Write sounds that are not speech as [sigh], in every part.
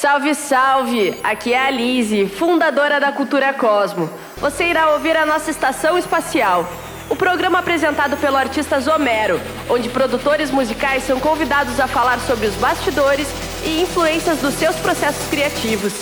Salve, salve! Aqui é a Lise, fundadora da Cultura Cosmo. Você irá ouvir a nossa estação espacial, o programa apresentado pelo artista Zomero, onde produtores musicais são convidados a falar sobre os bastidores e influências dos seus processos criativos.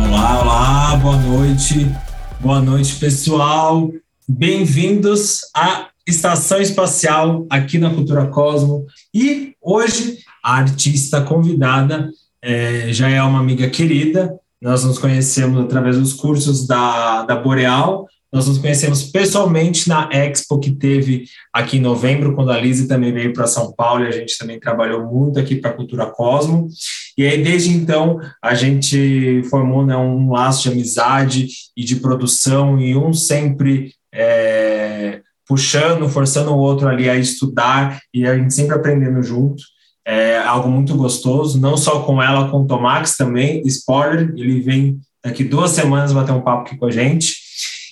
Olá, olá, boa noite. Boa noite, pessoal. Bem-vindos à Estação Espacial aqui na Cultura Cosmo. E hoje a artista convidada é, já é uma amiga querida. Nós nos conhecemos através dos cursos da, da Boreal. Nós nos conhecemos pessoalmente na Expo que teve aqui em novembro, quando a Lise também veio para São Paulo e a gente também trabalhou muito aqui para a Cultura Cosmo. E aí, desde então, a gente formou né, um laço de amizade e de produção, e um sempre é, puxando, forçando o outro ali a estudar e a gente sempre aprendendo junto. É algo muito gostoso, não só com ela, com o Tomax também. Spoiler, ele vem daqui duas semanas bater um papo aqui com a gente.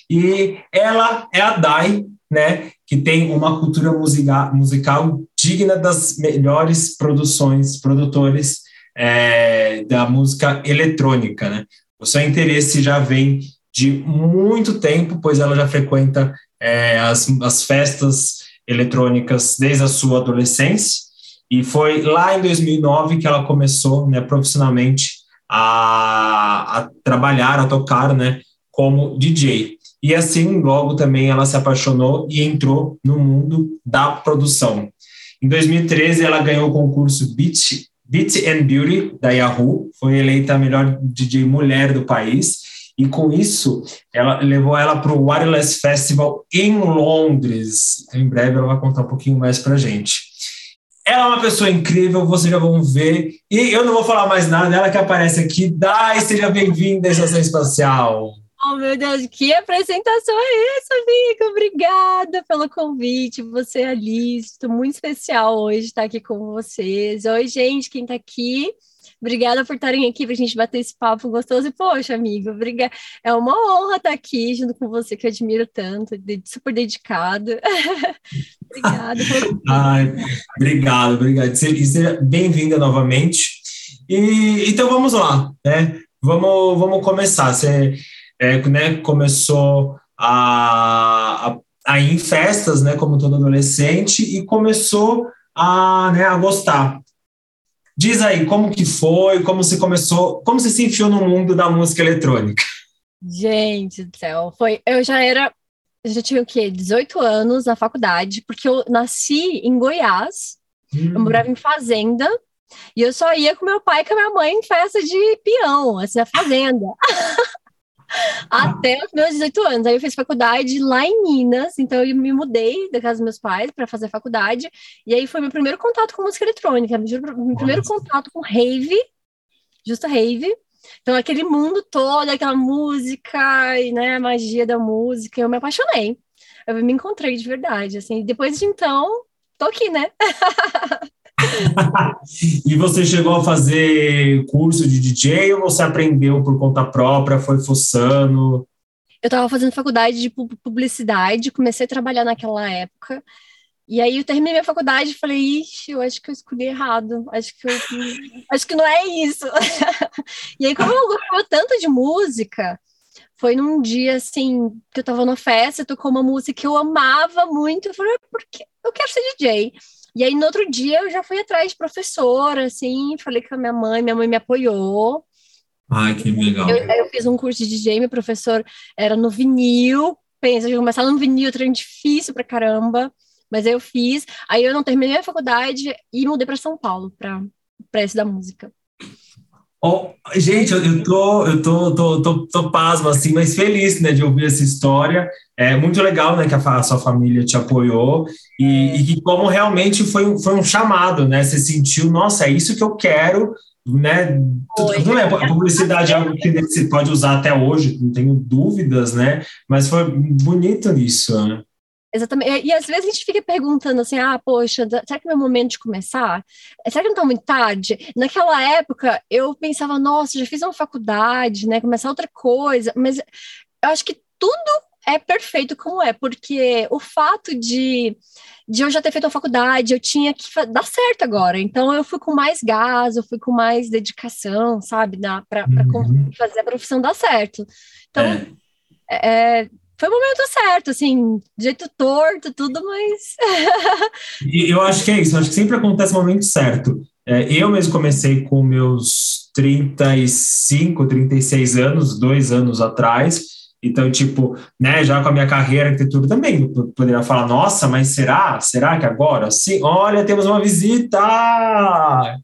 E ela é a Dai, né, que tem uma cultura musical, musical digna das melhores produções, produtores é, da música eletrônica, né? O seu interesse já vem de muito tempo, pois ela já frequenta é, as, as festas eletrônicas desde a sua adolescência, e foi lá em 2009 que ela começou né, profissionalmente a, a trabalhar, a tocar né, como DJ. E assim, logo também ela se apaixonou e entrou no mundo da produção. Em 2013, ela ganhou o concurso Beat, Beat and Beauty da Yahoo, foi eleita a melhor DJ mulher do país e com isso, ela levou ela para o Wireless Festival em Londres. Em breve ela vai contar um pouquinho mais para gente. Ela é uma pessoa incrível, vocês já vão ver. E eu não vou falar mais nada, ela que aparece aqui. Dai, seja bem-vinda à Estação Espacial. Oh, meu Deus, que apresentação é essa, amiga? Obrigada pelo convite. Você é Alice, estou muito especial hoje estar aqui com vocês. Oi, gente, quem está aqui? Obrigada por estarem aqui para a gente bater esse papo gostoso. E, poxa, amigo, obrigada. É uma honra estar aqui junto com você, que eu admiro tanto, super dedicado. [laughs] Obrigada. [laughs] Ai, obrigado, obrigado. Seja bem-vinda novamente. E, então vamos lá, né? Vamos, vamos começar. Você é, né, começou a, a, a ir em festas, né, como todo adolescente, e começou a, né, a gostar. Diz aí, como que foi, como você começou, como você se enfiou no mundo da música eletrônica? Gente do céu, foi, eu já era, eu já tinha o quê, 18 anos na faculdade, porque eu nasci em Goiás, hum. eu morava em fazenda, e eu só ia com meu pai e com a minha mãe em festa de peão, assim, na fazenda. [laughs] até os meus 18 anos. Aí eu fiz faculdade lá em Minas, então eu me mudei da casa dos meus pais para fazer faculdade. E aí foi meu primeiro contato com música eletrônica, meu primeiro contato com rave, justa rave. Então aquele mundo todo, aquela música e né, a magia da música, eu me apaixonei. Eu me encontrei de verdade, assim. Depois de então, tô aqui, né? [laughs] e você chegou a fazer curso de DJ ou você aprendeu por conta própria, foi fuçando? Eu estava fazendo faculdade de publicidade, comecei a trabalhar naquela época. E aí eu terminei minha faculdade e falei, ixi, eu acho que eu escolhi errado, acho que eu, acho que não é isso. [laughs] e aí, como eu gostava tanto de música, foi num dia assim que eu tava na festa, tocou uma música que eu amava muito, eu falei, porque eu quero ser DJ. E aí, no outro dia, eu já fui atrás de professora, assim, falei com a minha mãe, minha mãe me apoiou. Ai, que legal. Eu, eu fiz um curso de DJ, meu professor era no vinil, pensa, eu começar no vinil, treino difícil pra caramba, mas aí eu fiz. Aí eu não terminei a faculdade e mudei para São Paulo, para esse da música. Oh, gente, eu, tô, eu tô, tô, tô, tô pasmo, assim, mas feliz, né, de ouvir essa história. É muito legal, né, que a, sua família te apoiou e, e, que como realmente foi, foi um chamado, né, você sentiu, nossa, é isso que eu quero, né, tudo, bem, a publicidade é algo que você pode usar até hoje, não tenho dúvidas, né, mas foi bonito isso, né? Exatamente. E, às vezes a gente fica perguntando assim: ah, poxa, será que é meu momento de começar? Será que não está muito tarde? Naquela época, eu pensava, nossa, já fiz uma faculdade, né? Começar outra coisa, mas eu acho que tudo é perfeito como é, porque o fato de, de eu já ter feito a faculdade, eu tinha que dar certo agora. Então, eu fui com mais gás, eu fui com mais dedicação, sabe, para uhum. fazer a profissão dar certo. Então, é. É, foi o momento certo, assim, jeito torto, tudo, mas. [laughs] eu acho que é isso, acho que sempre acontece o momento certo. É, eu mesmo comecei com meus 35, 36 anos, dois anos atrás. Então, tipo, né, já com a minha carreira arquitetura também, poderia falar, nossa, mas será? Será que agora? Sim, olha, temos uma visita! Ah,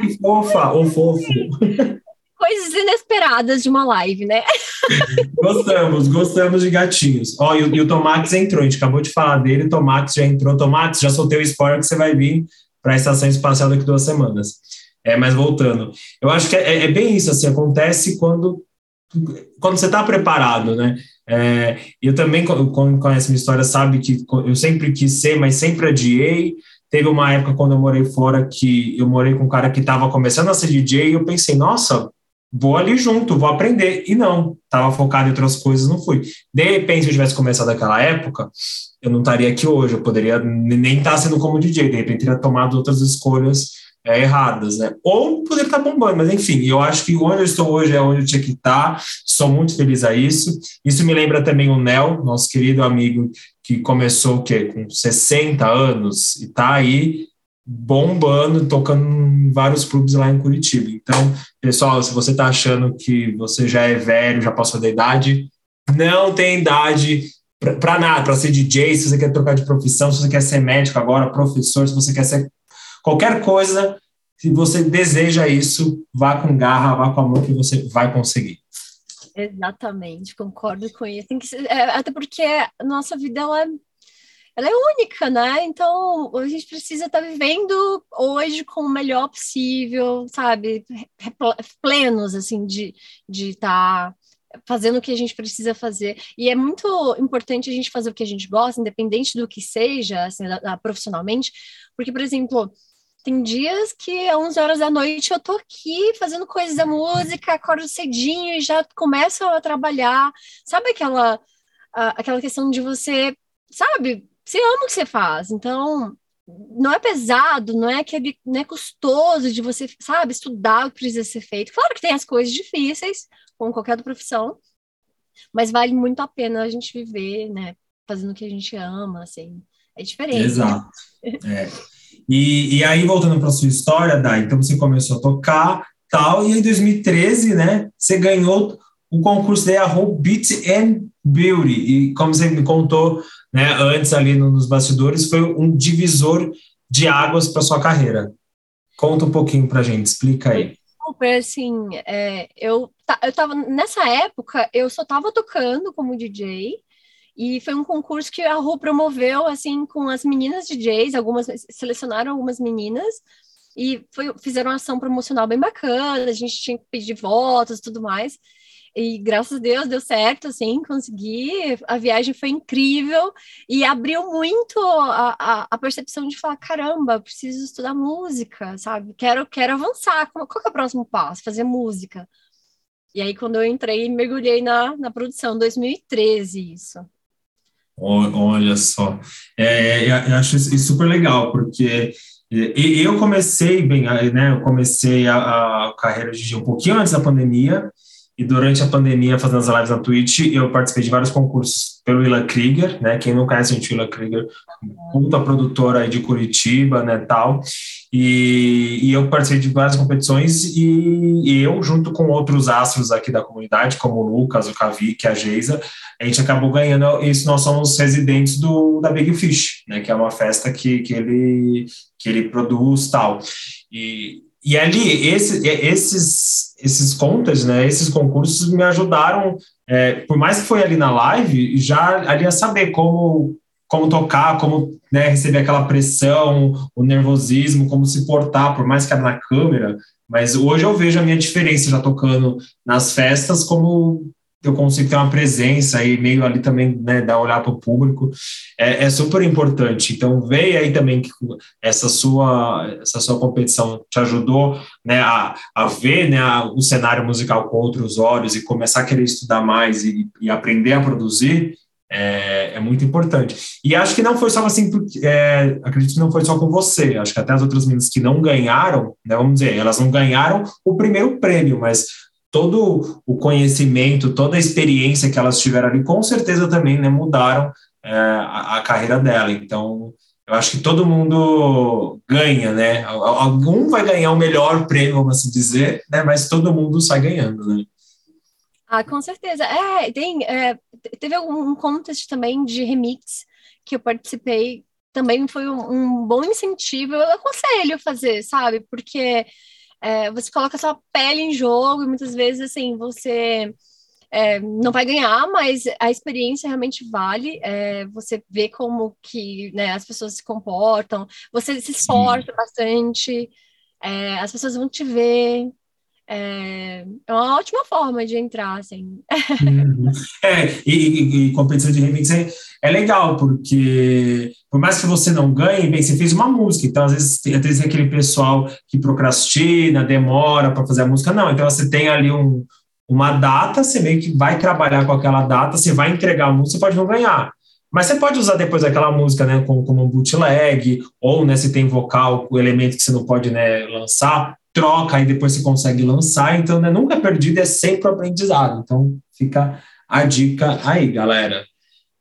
que fofa, ou fofo. [laughs] Coisas inesperadas de uma live, né? [laughs] Gostamos, gostamos de gatinhos. Ó, e, e o Tomax entrou, a gente acabou de falar dele, Tomax já entrou. Tomax, já soltei o spoiler que você vai vir para a estação espacial daqui duas semanas. É, mas voltando, eu acho que é, é bem isso, assim, acontece quando quando você está preparado, né? É, eu também, quando conhece minha história, sabe que eu sempre quis ser, mas sempre adiei. Teve uma época quando eu morei fora que eu morei com um cara que estava começando a ser DJ e eu pensei, nossa, vou ali junto, vou aprender. E não, estava focado em outras coisas, não fui. De repente, se eu tivesse começado naquela época, eu não estaria aqui hoje, eu poderia nem estar tá sendo como DJ, de repente teria tomado outras escolhas é, erradas, né? Ou poderia estar tá bombando, mas enfim, eu acho que onde eu estou hoje é onde eu tinha que estar, tá, sou muito feliz a isso. Isso me lembra também o Nel, nosso querido amigo que começou o quê? Com 60 anos e está aí bombando, tocando em vários clubes lá em Curitiba. Então, pessoal, se você está achando que você já é velho, já passou da idade, não tem idade para nada, para ser DJ, se você quer trocar de profissão, se você quer ser médico agora, professor, se você quer ser qualquer coisa, se você deseja isso, vá com garra, vá com amor que você vai conseguir. Exatamente, concordo com isso. Ser, é, até porque nossa vida ela é ela é única, né? Então a gente precisa estar tá vivendo hoje com o melhor possível, sabe? Plenos, assim, de estar tá fazendo o que a gente precisa fazer. E é muito importante a gente fazer o que a gente gosta, independente do que seja, assim, profissionalmente, porque, por exemplo, tem dias que às 11 horas da noite eu tô aqui fazendo coisas da música, acordo cedinho e já começo a trabalhar. Sabe aquela, aquela questão de você, sabe, você ama o que você faz, então não é pesado, não é aquele, não é custoso de você, sabe, estudar o que precisa ser feito. Claro que tem as coisas difíceis, como qualquer profissão, mas vale muito a pena a gente viver, né, fazendo o que a gente ama, assim, é diferente. Exato. É. E, e aí, voltando para sua história, Dai, então você começou a tocar, tal, e em 2013, né, você ganhou o concurso da Yahoo Beat and Beauty, e como você me contou, né, antes ali nos bastidores, foi um divisor de águas para sua carreira. Conta um pouquinho para gente, explica aí. Super, assim, é, eu, eu tava, nessa época, eu só tava tocando como DJ, e foi um concurso que a Ru promoveu, assim, com as meninas DJs, algumas, selecionaram algumas meninas, e foi, fizeram uma ação promocional bem bacana, a gente tinha que pedir votos e tudo mais, e graças a Deus deu certo, assim, consegui. A viagem foi incrível e abriu muito a, a, a percepção de falar: caramba, preciso estudar música, sabe? Quero, quero avançar. Qual, qual é o próximo passo? Fazer música. E aí, quando eu entrei, mergulhei na, na produção, 2013, isso. Olha só, é, eu acho isso super legal, porque eu comecei bem, né? Eu comecei a, a carreira de um pouquinho antes da pandemia, e durante a pandemia, fazendo as lives na Twitch, eu participei de vários concursos pelo Willa Krieger, né? Quem não conhece gente, Willa Krieger, puta produtora aí de Curitiba, né, tal. E, e eu participei de várias competições e, e, eu, junto com outros astros aqui da comunidade, como o Lucas, o Kavik, a Geisa, a gente acabou ganhando isso. Nós somos residentes do, da Big Fish, né? Que é uma festa que, que, ele, que ele produz tal. E, e ali, esse, esses, esses contas, né, esses concursos me ajudaram, é, por mais que foi ali na live, já ali a saber como, como tocar, como né, receber aquela pressão, o nervosismo, como se portar, por mais que era na câmera. Mas hoje eu vejo a minha diferença já tocando nas festas, como eu consigo ter uma presença e meio ali também, né, dar olhar para o público, é, é, super importante. Então, veio aí também que essa sua, essa sua competição te ajudou, né, a, a ver, né, a, o cenário musical com outros olhos e começar a querer estudar mais e, e aprender a produzir, é, é, muito importante. E acho que não foi só assim, porque, é, acredito que não foi só com você, acho que até as outras meninas que não ganharam, né, vamos dizer, elas não ganharam o primeiro prêmio, mas todo o conhecimento, toda a experiência que elas tiveram ali, com certeza também né, mudaram é, a, a, carreira dela. Então, eu acho que todo mundo ganha, né? Algum vai ganhar o melhor prêmio, vamos assim dizer, né? Mas todo mundo sai ganhando, né? Ah, com certeza. É, tem, é, teve um contest também de remix que eu participei, também foi um, um bom incentivo. Eu aconselho fazer, sabe? Porque é, você coloca sua pele em jogo e muitas vezes, assim, você é, não vai ganhar, mas a experiência realmente vale. É, você vê como que né, as pessoas se comportam, você se esforça Sim. bastante, é, as pessoas vão te ver, é, é uma ótima forma de entrar, assim. Uhum. É, e, e, competição de remix é, é, legal, porque por mais que você não ganhe, bem, você fez uma música, então às vezes, às vezes tem aquele pessoal que procrastina, demora para fazer a música, não, então você tem ali um, uma data, você meio que vai trabalhar com aquela data, você vai entregar a música, você pode não ganhar. Mas você pode usar depois aquela música, né, como, como um bootleg, ou, né, se tem vocal, o elemento que você não pode, né, lançar, troca e depois você consegue lançar. Então, né, nunca é perdido, é sempre aprendizado. Então, fica a dica aí, galera.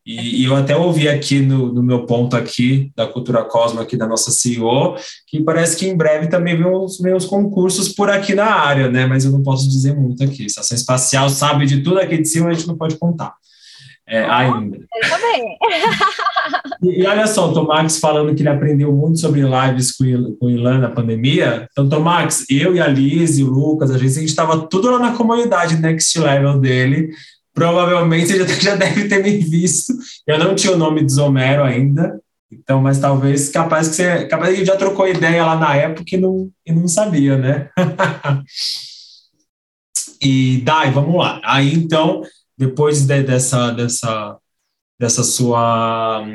E, e eu até ouvi aqui no, no, meu ponto aqui, da Cultura Cosmo, aqui da nossa CEO, que parece que em breve também vem os meus concursos por aqui na área, né? Mas eu não posso dizer muito aqui. Estação Espacial sabe de tudo aqui de cima, a gente não pode contar é, ainda. Eu também. [laughs] E, e, olha só, o Tomax falando que ele aprendeu muito sobre lives com, com o Ilan na pandemia. Então, Tomax, eu e a Liz e o Lucas, a gente estava tudo lá na comunidade Next Level dele. Provavelmente você já, [laughs] já deve ter me visto. Eu não tinha o nome de Zomero ainda, então, mas talvez capaz que você capaz que já trocou ideia lá na época e não, e não sabia, né? [laughs] e Dai, vamos lá. Aí então depois de, dessa, dessa, dessa sua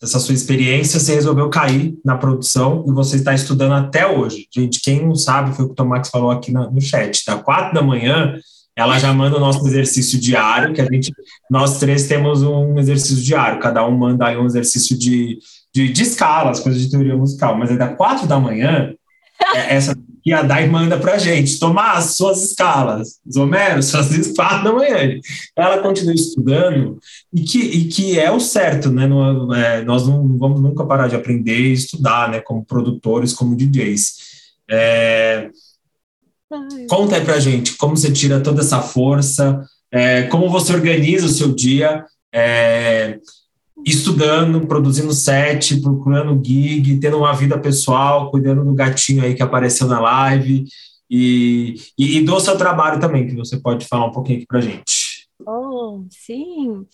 dessa sua experiência, você resolveu cair na produção e você está estudando até hoje. Gente, quem não sabe, foi o que o Tomax falou aqui no chat, tá? quatro da manhã, ela já manda o nosso exercício diário, que a gente, nós três temos um exercício diário, cada um manda aí um exercício de, de, de escala, as coisas de teoria musical, mas é da quatro da manhã, é essa e a Dai manda para a gente, Tomás, suas escalas, Zomero, suas escalas da manhã. Ela continua estudando e que, e que é o certo, né? Não, é, nós não vamos nunca parar de aprender e estudar, né? Como produtores, como DJs. É, conta aí pra gente como você tira toda essa força, é, como você organiza o seu dia. É, estudando, produzindo set, procurando gig, tendo uma vida pessoal, cuidando do gatinho aí que apareceu na live e, e, e do seu trabalho também, que você pode falar um pouquinho aqui para gente. Oh, sim.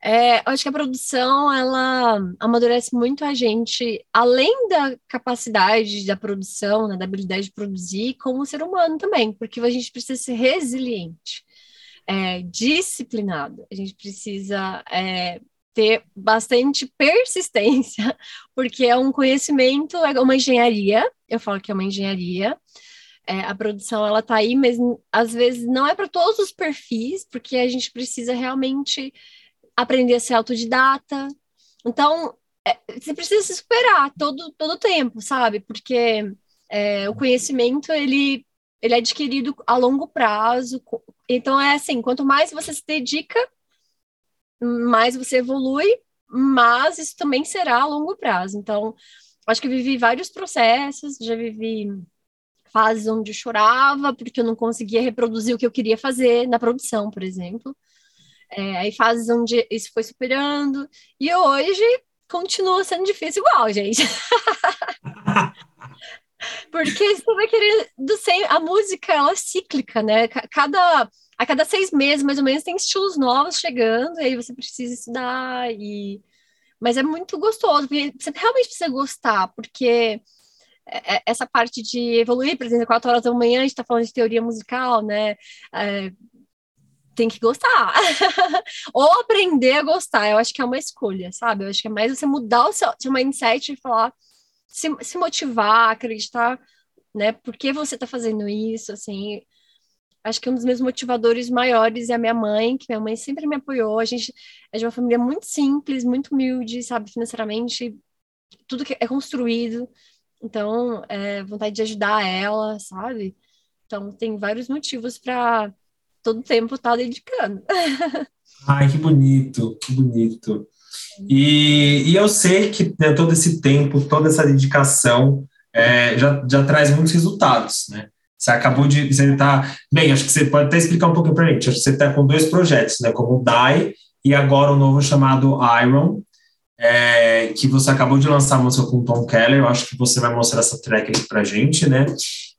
É, acho que a produção ela amadurece muito a gente, além da capacidade da produção, né, da habilidade de produzir, como ser humano também, porque a gente precisa ser resiliente, é, disciplinado, a gente precisa é, ter bastante persistência, [laughs] porque é um conhecimento, é uma engenharia, eu falo que é uma engenharia, é, a produção ela tá aí, mas às vezes não é para todos os perfis, porque a gente precisa realmente aprender a ser autodidata. Então, é, você precisa se superar todo todo tempo, sabe? Porque é, o conhecimento ele ele é adquirido a longo prazo. Então é assim, quanto mais você se dedica mais você evolui, mas isso também será a longo prazo. Então, acho que vivi vários processos, já vivi fases onde eu chorava porque eu não conseguia reproduzir o que eu queria fazer na produção, por exemplo. É, aí fases onde isso foi superando, e hoje continua sendo difícil igual, gente. [laughs] porque você vai querer do sem a música ela é cíclica, né? Cada a cada seis meses, mais ou menos, tem estilos novos chegando, e aí você precisa estudar, e... mas é muito gostoso, porque você realmente precisa gostar, porque é, é, essa parte de evoluir, por exemplo, quatro horas da manhã, a gente está falando de teoria musical, né? É, tem que gostar. [laughs] Ou aprender a gostar. Eu acho que é uma escolha, sabe? Eu acho que é mais você mudar o seu, seu mindset e falar, se, se motivar, acreditar, né? Por que você está fazendo isso, assim. Acho que um dos meus motivadores maiores é a minha mãe, que minha mãe sempre me apoiou. A gente é de uma família muito simples, muito humilde, sabe, financeiramente, tudo que é construído. Então, é vontade de ajudar ela, sabe? Então, tem vários motivos para todo tempo estar tá dedicando. [laughs] Ai, que bonito, que bonito. E, e eu sei que né, todo esse tempo, toda essa dedicação é, já, já traz muitos resultados, né? Você acabou de. Você tá. Bem, acho que você pode até explicar um pouquinho para a gente. Acho que você está com dois projetos, né? Como o DAI e agora o um novo chamado Iron, é, que você acabou de lançar a música com o Tom Keller. Eu acho que você vai mostrar essa track aqui para a gente, né?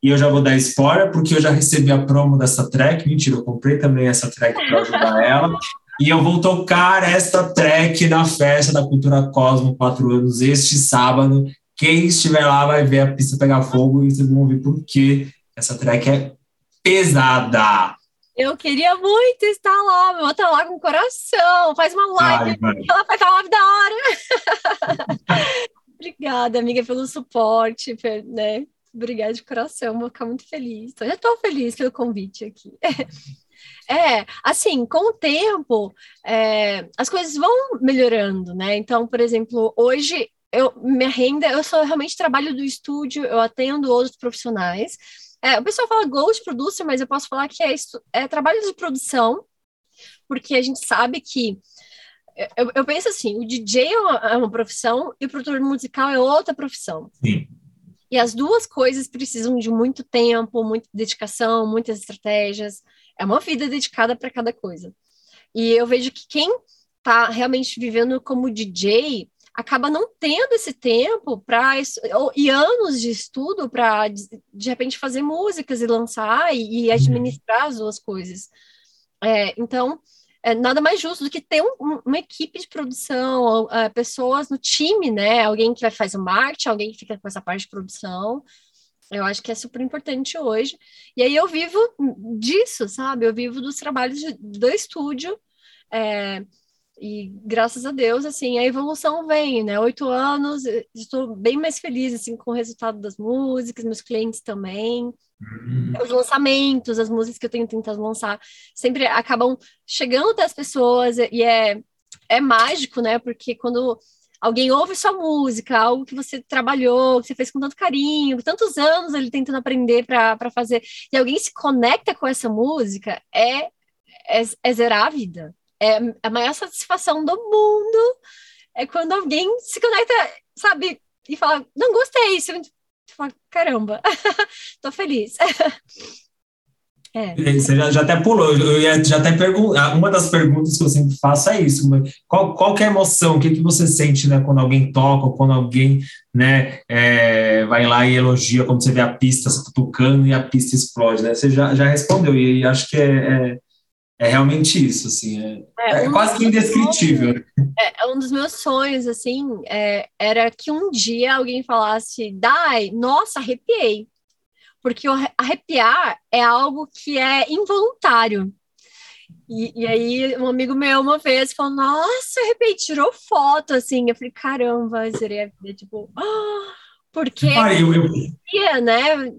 E eu já vou dar spoiler, porque eu já recebi a promo dessa track. Mentira, eu comprei também essa track para ajudar [laughs] ela. E eu vou tocar esta track na festa da Cultura Cosmo 4 anos este sábado. Quem estiver lá vai ver a pista pegar fogo e vocês vão ouvir por que essa track é pesada. Eu queria muito estar lá, vou estar lá com o coração. Faz uma live, vai, vai. ela faz uma live da hora. [laughs] Obrigada, amiga, pelo suporte, né? Obrigada de coração, vou ficar muito feliz. Eu já estou feliz pelo convite aqui. [laughs] É, assim, com o tempo, é, as coisas vão melhorando, né? Então, por exemplo, hoje eu minha renda, eu só realmente trabalho do estúdio, eu atendo outros profissionais. É, o pessoal fala ghost producer, mas eu posso falar que é, é trabalho de produção, porque a gente sabe que eu, eu penso assim, o DJ é uma, é uma, profissão e o produtor musical é outra profissão. Sim. E as duas coisas precisam de muito tempo, muita dedicação, muitas estratégias. É uma vida dedicada para cada coisa. E eu vejo que quem está realmente vivendo como DJ acaba não tendo esse tempo para e anos de estudo para de repente fazer músicas e lançar e, e administrar as duas coisas. É, então é nada mais justo do que ter um, uma equipe de produção, uh, pessoas no time, né? Alguém que vai fazer o marketing, alguém que fica com essa parte de produção. Eu acho que é super importante hoje. E aí eu vivo disso, sabe? Eu vivo dos trabalhos de, do estúdio. É, e graças a Deus, assim, a evolução vem, né? Oito anos, estou bem mais feliz, assim, com o resultado das músicas, meus clientes também. Uhum. Os lançamentos, as músicas que eu tenho tentado lançar, sempre acabam chegando das pessoas e é, é mágico, né? Porque quando alguém ouve sua música, algo que você trabalhou, que você fez com tanto carinho, tantos anos ele tentando aprender para fazer, e alguém se conecta com essa música, é, é, é zerar a vida. É a maior satisfação do mundo é quando alguém se conecta, sabe, e fala, não gostei, você fala, caramba, [laughs] tô feliz. [laughs] É. Você já, já, até pulou, eu ia já até perguntar, uma das perguntas que eu sempre faço é isso, qual, qual é a emoção, o que, que você sente, né, quando alguém toca, ou quando alguém, né, é, vai lá e elogia, quando você vê a pista tocando e a pista explode, né, você já, já respondeu, e, e acho que é, é, é, realmente isso, assim, é, é, é um quase que indescritível. É, é, um dos meus sonhos, assim, era que um dia alguém falasse, Dai, nossa, arrepiei, porque arrepiar é algo que é involuntário. E, e, aí, um amigo meu uma vez falou: Nossa, arrepiei, tirou foto, assim. Eu falei: Caramba, zerei a vida, tipo, ah, porque. Ah, eu, eu... né?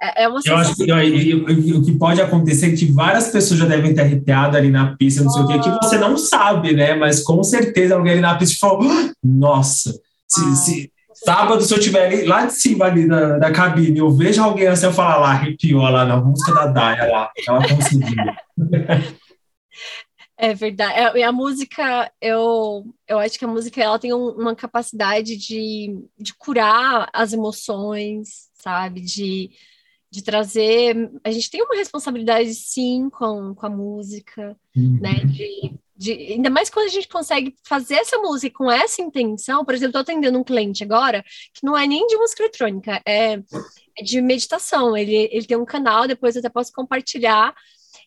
É, é uma eu acho que o que pode acontecer é que várias pessoas já devem ter arrepiado ali na pista, não sei o que, que você não sabe, né? Mas com certeza alguém ali na pista falou: ah, Nossa, se, ah. se, Sábado, se eu estiver lá de cima ali da, da cabine, eu vejo alguém assim, eu falar lá, arrepiou lá na música da Daya lá, ela conseguiu. [laughs] É verdade. É, a música, eu, eu acho que a música ela tem um, uma capacidade de, de curar as emoções, sabe? De, de trazer. A gente tem uma responsabilidade, sim, com, com a música, uhum. né? De de, ainda mais quando a gente consegue fazer essa música com essa intenção, por exemplo, estou atendendo um cliente agora que não é nem de música eletrônica, é, é, de meditação. Ele, ele tem um canal, depois eu até posso compartilhar.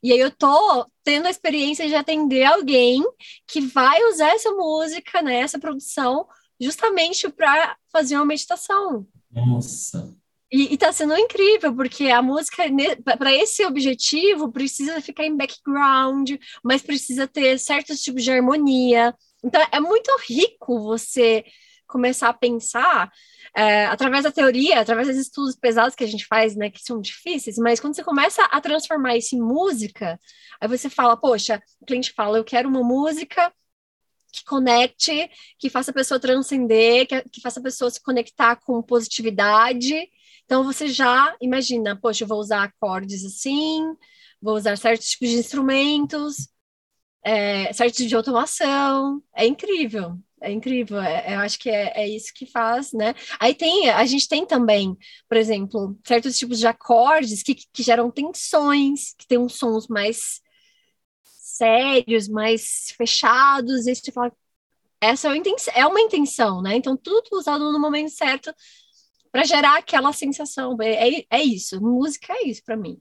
E aí eu tô tendo a experiência de atender alguém que vai usar essa música, né, essa produção, justamente para fazer uma meditação. Nossa. E, está sendo incrível, porque a música, para esse objetivo, precisa ficar em background, mas precisa ter certos tipos de harmonia. Então, é muito rico você começar a pensar é, através da teoria, através dos estudos pesados que a gente faz, né, que são difíceis, mas quando você começa a transformar isso em música, aí você fala, poxa, o cliente fala, eu quero uma música que conecte, que faça a pessoa transcender, que, que faça a pessoa se conectar com positividade, então você já imagina, poxa, eu vou usar acordes assim, vou usar certos tipos de instrumentos, é, certos tipos de automação. É incrível, é incrível. É, eu acho que é, é, isso que faz, né? Aí tem, a gente tem também, por exemplo, certos tipos de acordes que, que geram tensões, que tem uns sons mais sérios, mais fechados, e você fala, essa é uma intenção, né? Então, tudo usado no momento certo para gerar aquela sensação. É, é, é isso, música é isso para mim.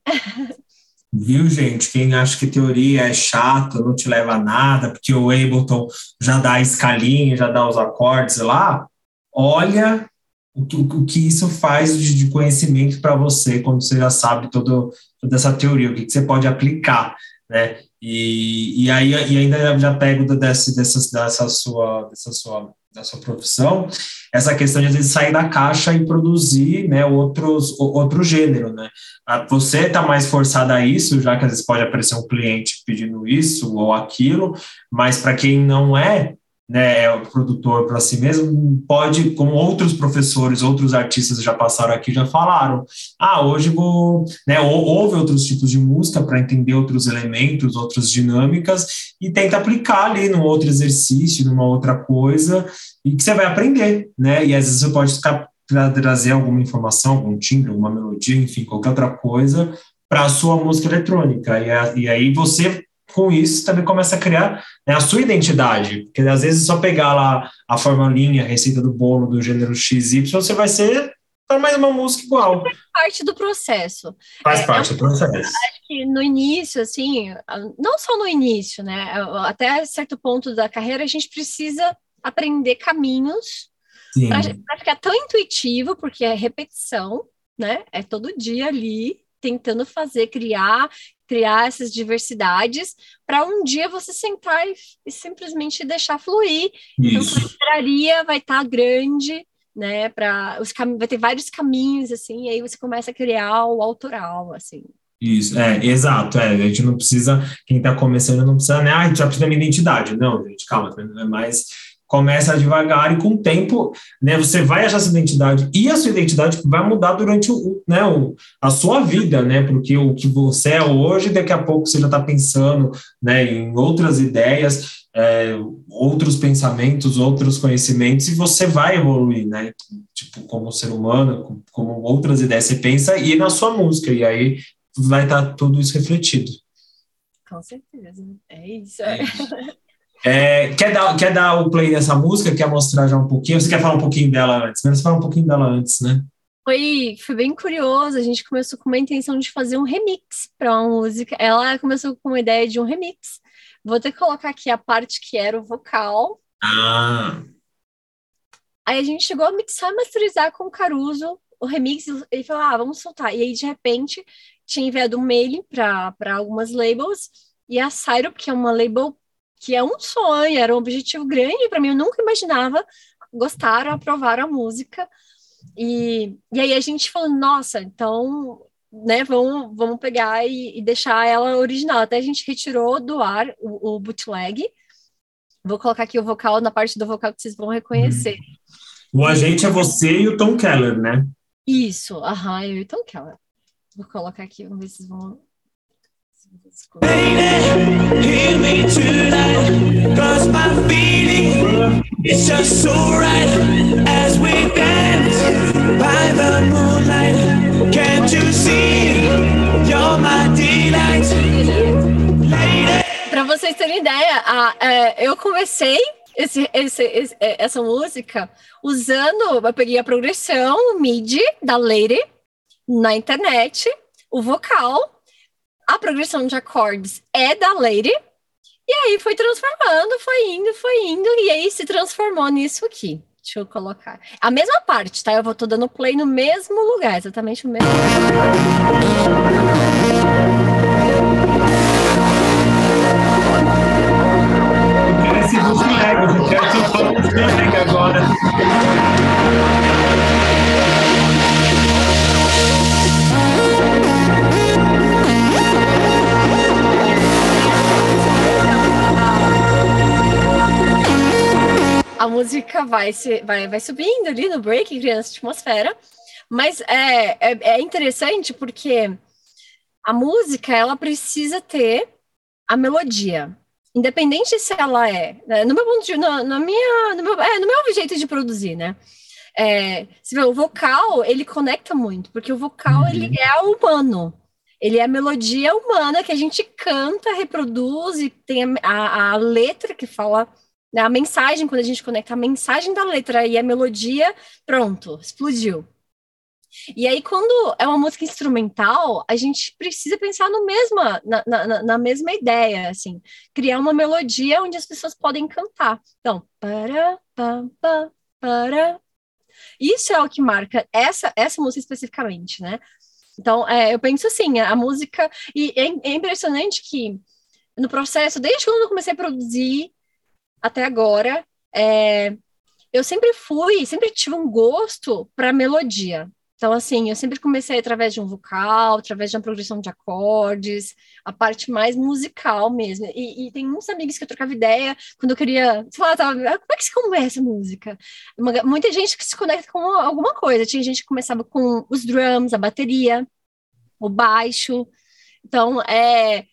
Viu, gente? Quem acha que teoria é chato, não te leva a nada, porque o Ableton já dá a escalinha, já dá os acordes lá, olha o que, o que isso faz de conhecimento para você quando você já sabe todo, toda essa teoria, o que, que você pode aplicar, né? E, e aí e ainda já pego desse, dessa, dessa, sua, dessa sua da sua profissão, essa questão de às vezes sair da caixa e produzir, né, outros, outro gênero, né? Ah, você está mais forçado a isso, já que às vezes pode aparecer um cliente pedindo isso ou aquilo, mas para quem não é, né, é o produtor para si mesmo, pode, como outros professores, outros artistas já passaram aqui, já falaram, ah, hoje vou, né, ouve outros tipos de música para entender outros elementos, outras dinâmicas, e tenta aplicar ali num outro exercício, numa outra coisa, e que você vai aprender, né, e às vezes você pode ficar, trazer alguma informação, algum timbre, alguma melodia, enfim, qualquer outra coisa, para a sua música eletrônica, e, e aí você com isso também começa a criar né, a sua identidade, porque às vezes só pegar lá a formulinha, a receita do bolo do gênero XY, você vai ser mais uma música igual. Faz parte do processo. Faz é, parte é, do processo. Acho que no início, assim, não só no início, né, até certo ponto da carreira, a gente precisa aprender caminhos para ficar tão intuitivo, porque é repetição, né, é todo dia ali, tentando fazer, criar, criar essas diversidades para um dia você sentar e, e simplesmente deixar fluir. Então, Isso. Então, a livraria vai estar tá grande, né? Para os vai ter vários caminhos assim, e aí você começa a criar o autoral, assim. Isso, é, exato, é, a gente não precisa, quem está começando não precisa, né, ah, a gente já precisa da minha identidade, não, gente, calma, é mais começa devagar e com o tempo, né, você vai achar essa identidade e a sua identidade vai mudar durante o, né, o, a sua vida, né, porque o que você é hoje, daqui a pouco você já está pensando, né, em outras ideias, é, outros pensamentos, outros conhecimentos e você vai evoluir, né, tipo, como ser humano, como, como outras ideias você pensa e na sua música, e aí vai estar tá tudo isso refletido. Com certeza, é isso. É isso. [laughs] É, quer, dar, quer dar o play nessa música? Quer mostrar já um pouquinho? Você quer falar um pouquinho dela antes? Menos falar um pouquinho dela antes, né? Foi, foi bem curioso. A gente começou com uma intenção de fazer um remix para uma música. Ela começou com uma ideia de um remix. Vou ter que colocar aqui a parte que era o vocal. Ah. Aí a gente chegou a mixar e masterizar com o Caruso o remix. Ele falou: ah, vamos soltar. E aí, de repente, tinha enviado um mail para algumas labels. E a Syrup, que é uma label que é um sonho, era um objetivo grande para mim, eu nunca imaginava. Gostaram, aprovaram a música. E, e aí a gente falou, nossa, então, né, vamos, vamos pegar e, e deixar ela original. Até a gente retirou do ar o, o, bootleg. Vou colocar aqui o vocal, na parte do vocal que vocês vão reconhecer. O agente é você e o Tom Keller, né? Isso, aham, eu e o Tom Keller. Vou colocar aqui, vamos ver se vocês vão Lady, is just so right as we by the moonlight. Can't you see? Para vocês terem ideia, a, é, eu comecei esse, esse, esse, é, essa música usando, eu peguei a progressão MIDI da Lady na internet, o vocal a progressão de acordes é da Lady, e aí foi transformando, foi indo, foi indo, e aí se transformou nisso aqui. Deixa eu colocar. A mesma parte, tá? Eu vou tô dando play no mesmo lugar, exatamente o mesmo. Eu quero eu quero um bootleg agora. A música vai, se, vai, vai subindo ali no break, criando essa atmosfera. Mas é, é, é, interessante porque a música ela precisa ter a melodia. Independente se ela é, né, no meu ponto de no, na minha, no meu, é, no meu jeito de produzir, né? É, você vê, o vocal ele conecta muito, porque o vocal uhum. ele é humano. Ele é a melodia humana que a gente canta, reproduz e tem a, a, a letra que fala né, a mensagem, quando a gente conecta a mensagem da letra e a melodia, pronto, explodiu. E aí, quando é uma música instrumental, a gente precisa pensar no mesma, na, na, na, mesma ideia, assim, criar uma melodia onde as pessoas podem cantar. Então, para, para, para. Isso é o que marca essa, essa música especificamente, né? Então, é, eu penso assim, a música. E é, é impressionante que no processo, desde quando eu comecei a produzir, até agora, é, eu sempre fui, sempre tive um gosto para melodia. Então, assim, eu sempre comecei através de um vocal, através de uma progressão de acordes, a parte mais musical mesmo. E, e tem muitos amigos que eu trocava ideia quando eu queria, sei lá, tava, ah, como é que se começa a música? Uma, muita gente que se conecta com alguma coisa. Tinha gente que começava com os drums, a bateria, o baixo. Então, é,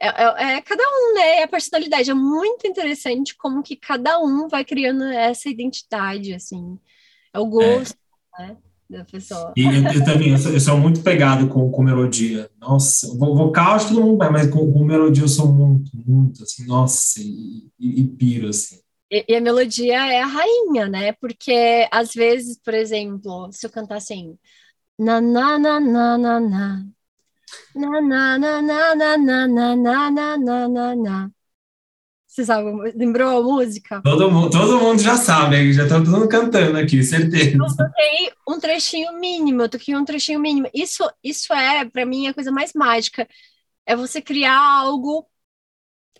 é, é, é, cada um, né? É a personalidade. É muito interessante como que cada um vai criando essa identidade, assim. É o gosto, é. né? Da pessoa. E eu, eu também, eu sou, eu sou, muito pegado com, com melodia. Nossa, vocal acho que todo mundo vai, mas com, com, melodia eu sou muito, muito, assim, nossa, e, e, e piro, assim. E, e, a melodia é a rainha, né? Porque às vezes, por exemplo, se eu cantar assim, na na na na na na na, na, na, na, na, na, na, na, na, na, na. Você sabe, lembrou a música? Todo mundo, todo mundo já sabe, já tá todo mundo cantando aqui, certeza. Eu toquei um trechinho mínimo, eu toquei um trechinho mínimo. Isso, isso é, para mim, a coisa mais mágica. É você criar algo.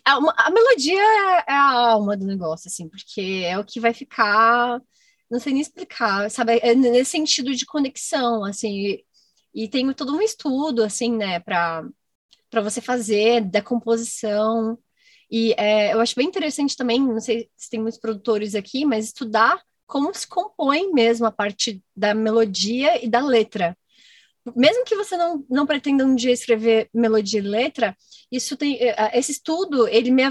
A, melodia é, é a alma do negócio, assim, porque é o que vai ficar não sei nem explicar, sabe? É nesse sentido de conexão, assim. E tem todo um estudo, assim, né, para você fazer da composição. E é, eu acho bem interessante também, não sei se tem muitos produtores aqui, mas estudar como se compõe mesmo a parte da melodia e da letra. Mesmo que você não, não pretenda um dia escrever melodia e letra, isso tem, é, esse estudo ele me,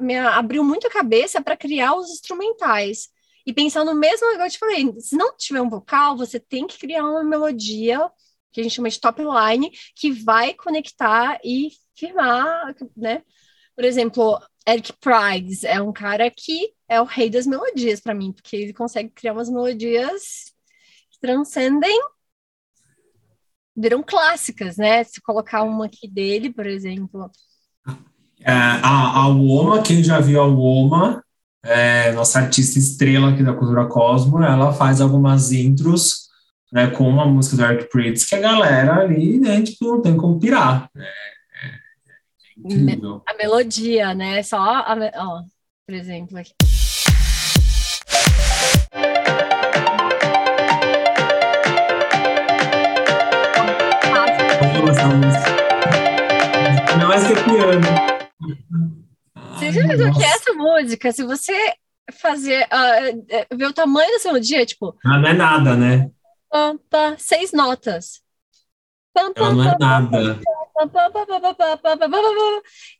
me abriu muito a cabeça para criar os instrumentais. E pensando mesmo, igual eu te falei, se não tiver um vocal, você tem que criar uma melodia que a gente chama de top line, que vai conectar e firmar, né? Por exemplo, Eric Price é um cara que é o rei das melodias para mim, porque ele consegue criar umas melodias que transcendem, viram clássicas, né? Se colocar uma aqui dele, por exemplo. É, a, a Woma, quem já viu a Woma, é, nossa artista estrela aqui da Cultura Cosmo, ela faz algumas intros né, com uma música do Eric Prydz, que a galera ali, né, tipo, não tem como pirar, né, é, é. A melodia, né, só, a, ó, por exemplo, aqui. Não mais que piano. Você já viu que essa música, se você fazer, uh, ver o tamanho dessa melodia, tipo... Ah, não é nada, né? Pam, pam, seis notas. Pam, pam, não é nada.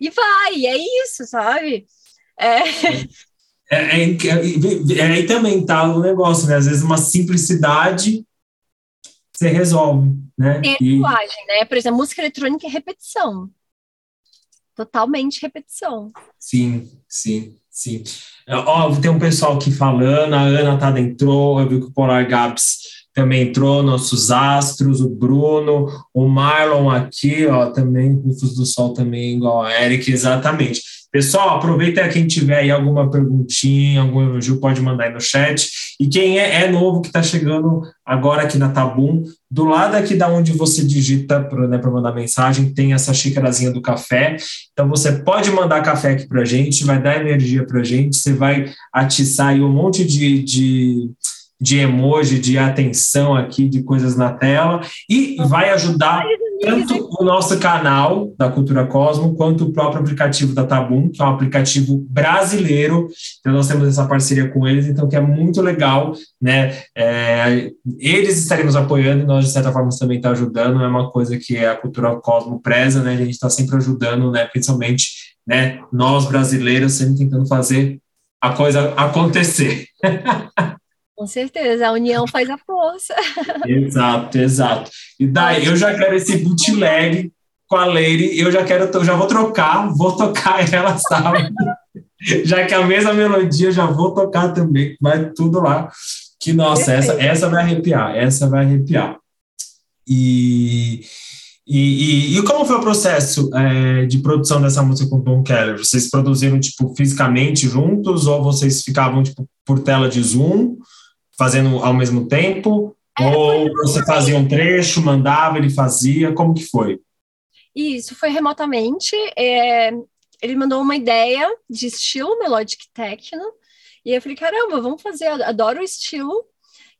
E vai, é isso, sabe? É. É, é, é, aí também tá o negócio, né? Às vezes uma simplicidade você resolve, né? Tem e... linguagem, né? Por exemplo, música eletrônica é repetição. Totalmente repetição. Sim, sim, sim. Ó, tem um pessoal aqui falando, a Ana tá dentro, eu vi que o Polar Gaps também entrou nossos astros, o Bruno, o Marlon aqui, ó, também, Rufus do Sol também, igual a Eric, exatamente. Pessoal, aproveita quem tiver aí alguma perguntinha, algum elogio, pode mandar aí no chat. E quem é, é novo que está chegando agora aqui na Tabum, do lado aqui da onde você digita para né, mandar mensagem, tem essa xícarazinha do café. Então você pode mandar café aqui para a gente, vai dar energia para a gente, você vai atiçar aí um monte de, de de emoji, de atenção aqui, de coisas na tela, e vai ajudar tanto o nosso canal da Cultura Cosmo, quanto o próprio aplicativo da Tabum, que é um aplicativo brasileiro, então nós temos essa parceria com eles, então que é muito legal, né, é, eles estaremos apoiando e nós, de certa forma, também está ajudando, é uma coisa que a Cultura Cosmo preza, né, a gente está sempre ajudando, né, principalmente, né, nós brasileiros sempre tentando fazer a coisa acontecer. [laughs] Com certeza, a união faz a força. [laughs] exato, exato. E daí eu já quero esse bootleg com a Leire, eu já quero, eu já vou trocar, vou tocar [laughs] ela, sabe? já que a mesma melodia, eu já vou tocar também, vai tudo lá. Que nossa, essa, essa vai arrepiar, essa vai arrepiar. E, e, e, e como foi o processo é, de produção dessa música com o Tom Keller? Vocês produziram tipo fisicamente juntos ou vocês ficavam tipo por tela de Zoom? Fazendo ao mesmo tempo? É, ou você fazia um trecho, mandava, ele fazia? Como que foi? Isso, foi remotamente. É, ele mandou uma ideia de estilo melodic techno, e eu falei, caramba, vamos fazer, adoro o estilo.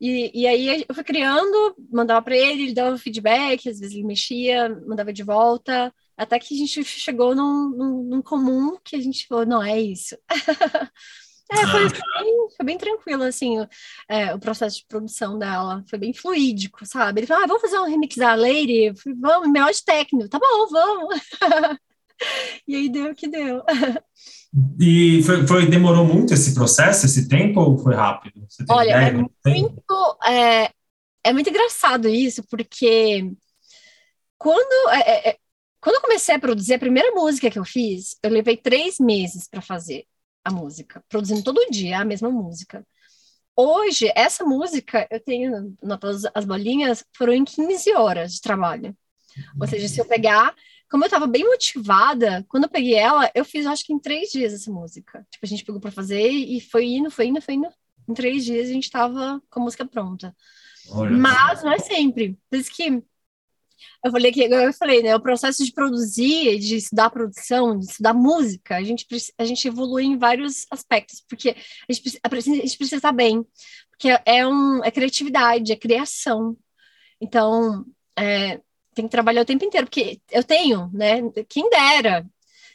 E, e aí eu fui criando, mandava para ele, ele dava feedback, às vezes ele mexia, mandava de volta, até que a gente chegou num, num, num comum que a gente falou, não, é isso. [laughs] É, foi, bem, foi bem tranquilo, assim, é, o processo de produção dela. Foi bem fluídico, sabe? Ele falou, ah, vamos fazer um remix da Lady? Falei, vamos, melhor de técnico. Tá bom, vamos. [laughs] e aí deu o que deu. E foi, foi, demorou muito esse processo, esse tempo, ou foi rápido? Olha, é muito, é, é, muito engraçado isso, porque quando, é, é, é, quando eu comecei a produzir, a primeira música que eu fiz, eu levei três meses para fazer a música, produzindo todo dia a mesma música. Hoje, essa música, eu tenho notas, as bolinhas, foram em 15 horas de trabalho. Ou seja, se eu pegar, como eu estava bem motivada, quando eu peguei ela, eu fiz acho que em três dias essa música. Tipo, a gente pegou para fazer e foi indo, foi indo, foi indo. Em três dias a gente estava com a música pronta. Olha Mas não é sempre. Por isso que eu falei que eu falei, né? O processo de produzir, de estudar produção, de estudar música, a gente, a gente evolui em vários aspectos, porque a gente, a gente precisa estar bem, porque é, um, é criatividade, é criação. Então, é, tem que trabalhar o tempo inteiro, porque eu tenho, né? Quem dera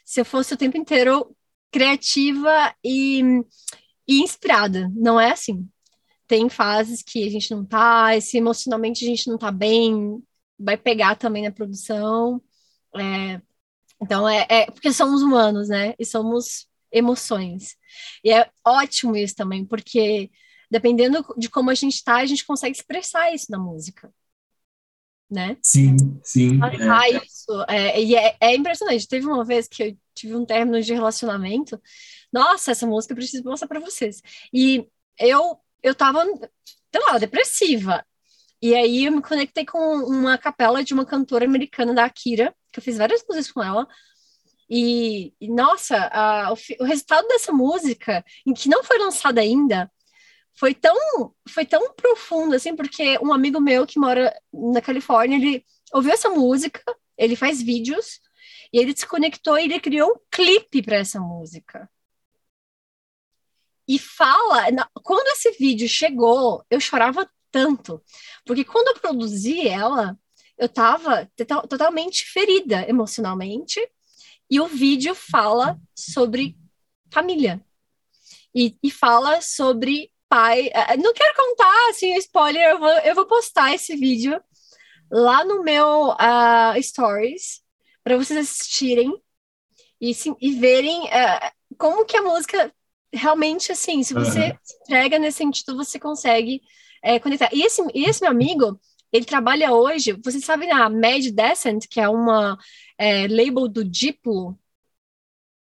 se eu fosse o tempo inteiro criativa e, e inspirada. Não é assim. Tem fases que a gente não tá, se emocionalmente a gente não tá bem, vai pegar também na produção. É, então, é, é, porque somos humanos, né? E somos emoções. E é ótimo isso também, porque dependendo de como a gente está, a gente consegue expressar isso na música. Né? Sim, sim. Ah, é. isso. É, e é, é impressionante. Teve uma vez que eu tive um término de relacionamento. Nossa, essa música eu preciso mostrar para vocês. E eu, eu tava, sei lá, depressiva. E aí eu me conectei com uma capela de uma cantora americana da Akira, que eu fiz várias músicas com ela. E, e nossa, a, o, o, resultado dessa música, em que não foi lançada ainda, foi tão, foi tão profundo, assim, porque um amigo meu que mora na Califórnia, ele ouviu essa música, ele faz vídeos, e ele se conectou e ele criou um clipe para essa música. E fala, quando esse vídeo chegou, eu chorava tanto. Porque quando eu produzi ela, eu estava totalmente ferida emocionalmente, e o vídeo fala sobre família. E, e fala sobre pai. Eh, eh, não quero contar assim, spoiler, eu vou, eu vou postar esse vídeo lá no meu uh, stories para vocês assistirem e, sim, e verem uh, como que a música realmente assim, se você uhum. entrega nesse sentido, você consegue é, conectar. E esse, e esse meu amigo, ele trabalha hoje, vocês sabem a Mad Descent, que é uma é, label do Diplo?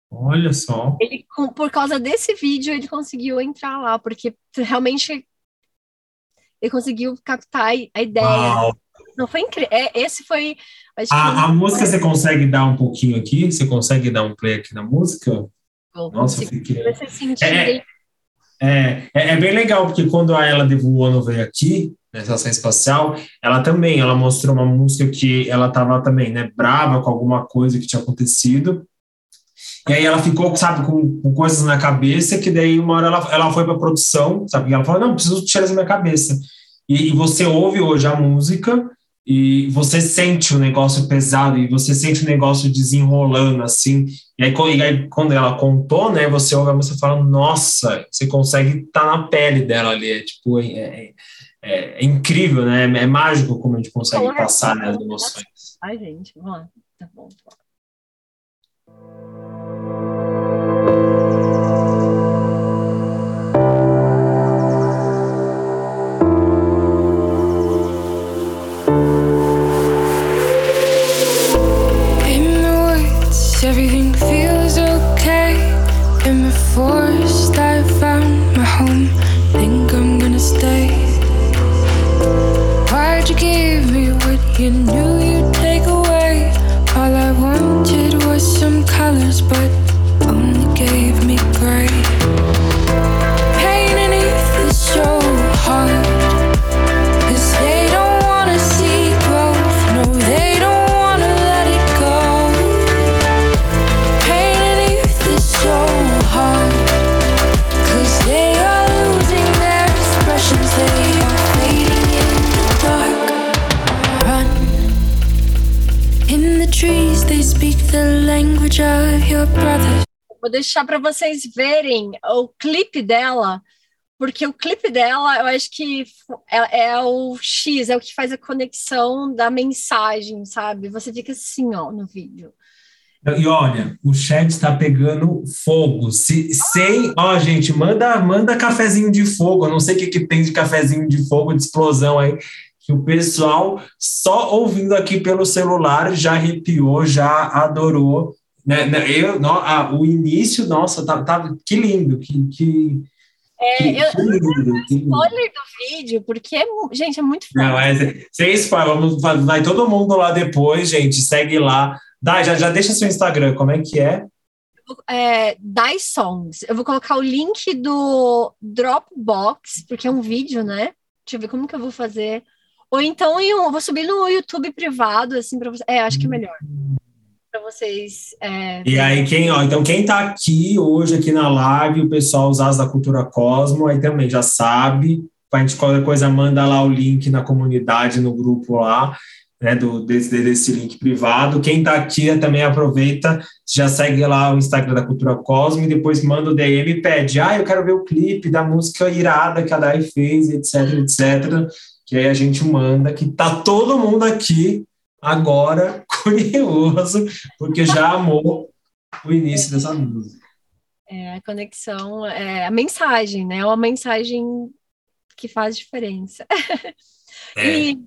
Olha só. Ele, por causa desse vídeo, ele conseguiu entrar lá, porque realmente ele conseguiu captar a ideia. Uau. Não foi incrível. É, esse foi. a, a música você consegue dar um pouquinho aqui? Você consegue dar um play aqui na música? Nossa, eu fiquei. Você sentir É, é, é, é bem legal, porque quando a Ela Devoano veio aqui, na Estação Espacial, ela também, ela mostrou uma música que ela estava também, né, brava com alguma coisa que tinha acontecido, e aí ela ficou, sabe, com, com coisas na cabeça, que daí uma hora ela, ela foi para produção, sabe, e ela falou, não, preciso tirar isso da minha cabeça. E, e você ouve hoje a música, e você sente o negócio pesado, e você sente o negócio desenrolando, assim, e aí, e aí, quando ela contou, né, você ouve a música e fala, nossa, você consegue estar na pele dela ali, é tipo, é, é, é- é incrível, né, é mágico como a gente consegue Claro. passar né, as emoções. Ai, gente, vamos lá. Tá bom. tá bom. What you Vou deixar para vocês verem o clipe dela, porque o clipe dela, eu acho que é, é o X, é o que faz a conexão da mensagem, sabe? Você fica assim, ó, no vídeo. E olha, o chat está pegando fogo. Se, sem, ó, gente, manda, manda cafezinho de fogo. Eu não sei o que, que tem de cafezinho de fogo, de explosão aí, que o pessoal, só ouvindo aqui pelo celular, já arrepiou, já adorou. Né? né, Eu, no, ah, o início, nossa, tá, tá, que lindo, que, que, É, que, eu, que lindo. lindo. spoiler do vídeo, porque, é gente, é muito Não, é, sem spoiler, vamos, vai, vai todo mundo lá depois, gente, segue lá. Dá, já, já deixa seu Instagram, como é que é? É, Die Songs. Eu vou colocar o link do Dropbox, porque é um vídeo, né? Deixa eu ver como que eu vou fazer. Ou então eu vou subir no YouTube privado, assim, para vocês. É, acho que é melhor. Para vocês. é, E aí, quem, ó, então quem tá aqui hoje, aqui na live, o pessoal As da Cultura Cosmo, aí também já sabe. A gente, qualquer coisa, manda lá o link na comunidade, no grupo lá, né, do, desse, desse link privado. Quem tá aqui também aproveita, já segue lá o Instagram da Cultura Cosmo e depois manda o DM e pede, ah, eu quero ver o clipe da música irada que a Dai fez, etc, etc. Que aí a gente manda, que tá todo mundo aqui agora [laughs] curioso, porque já amou o início dessa música. é, a conexão, é, a mensagem, né? É uma mensagem que faz diferença. [laughs] E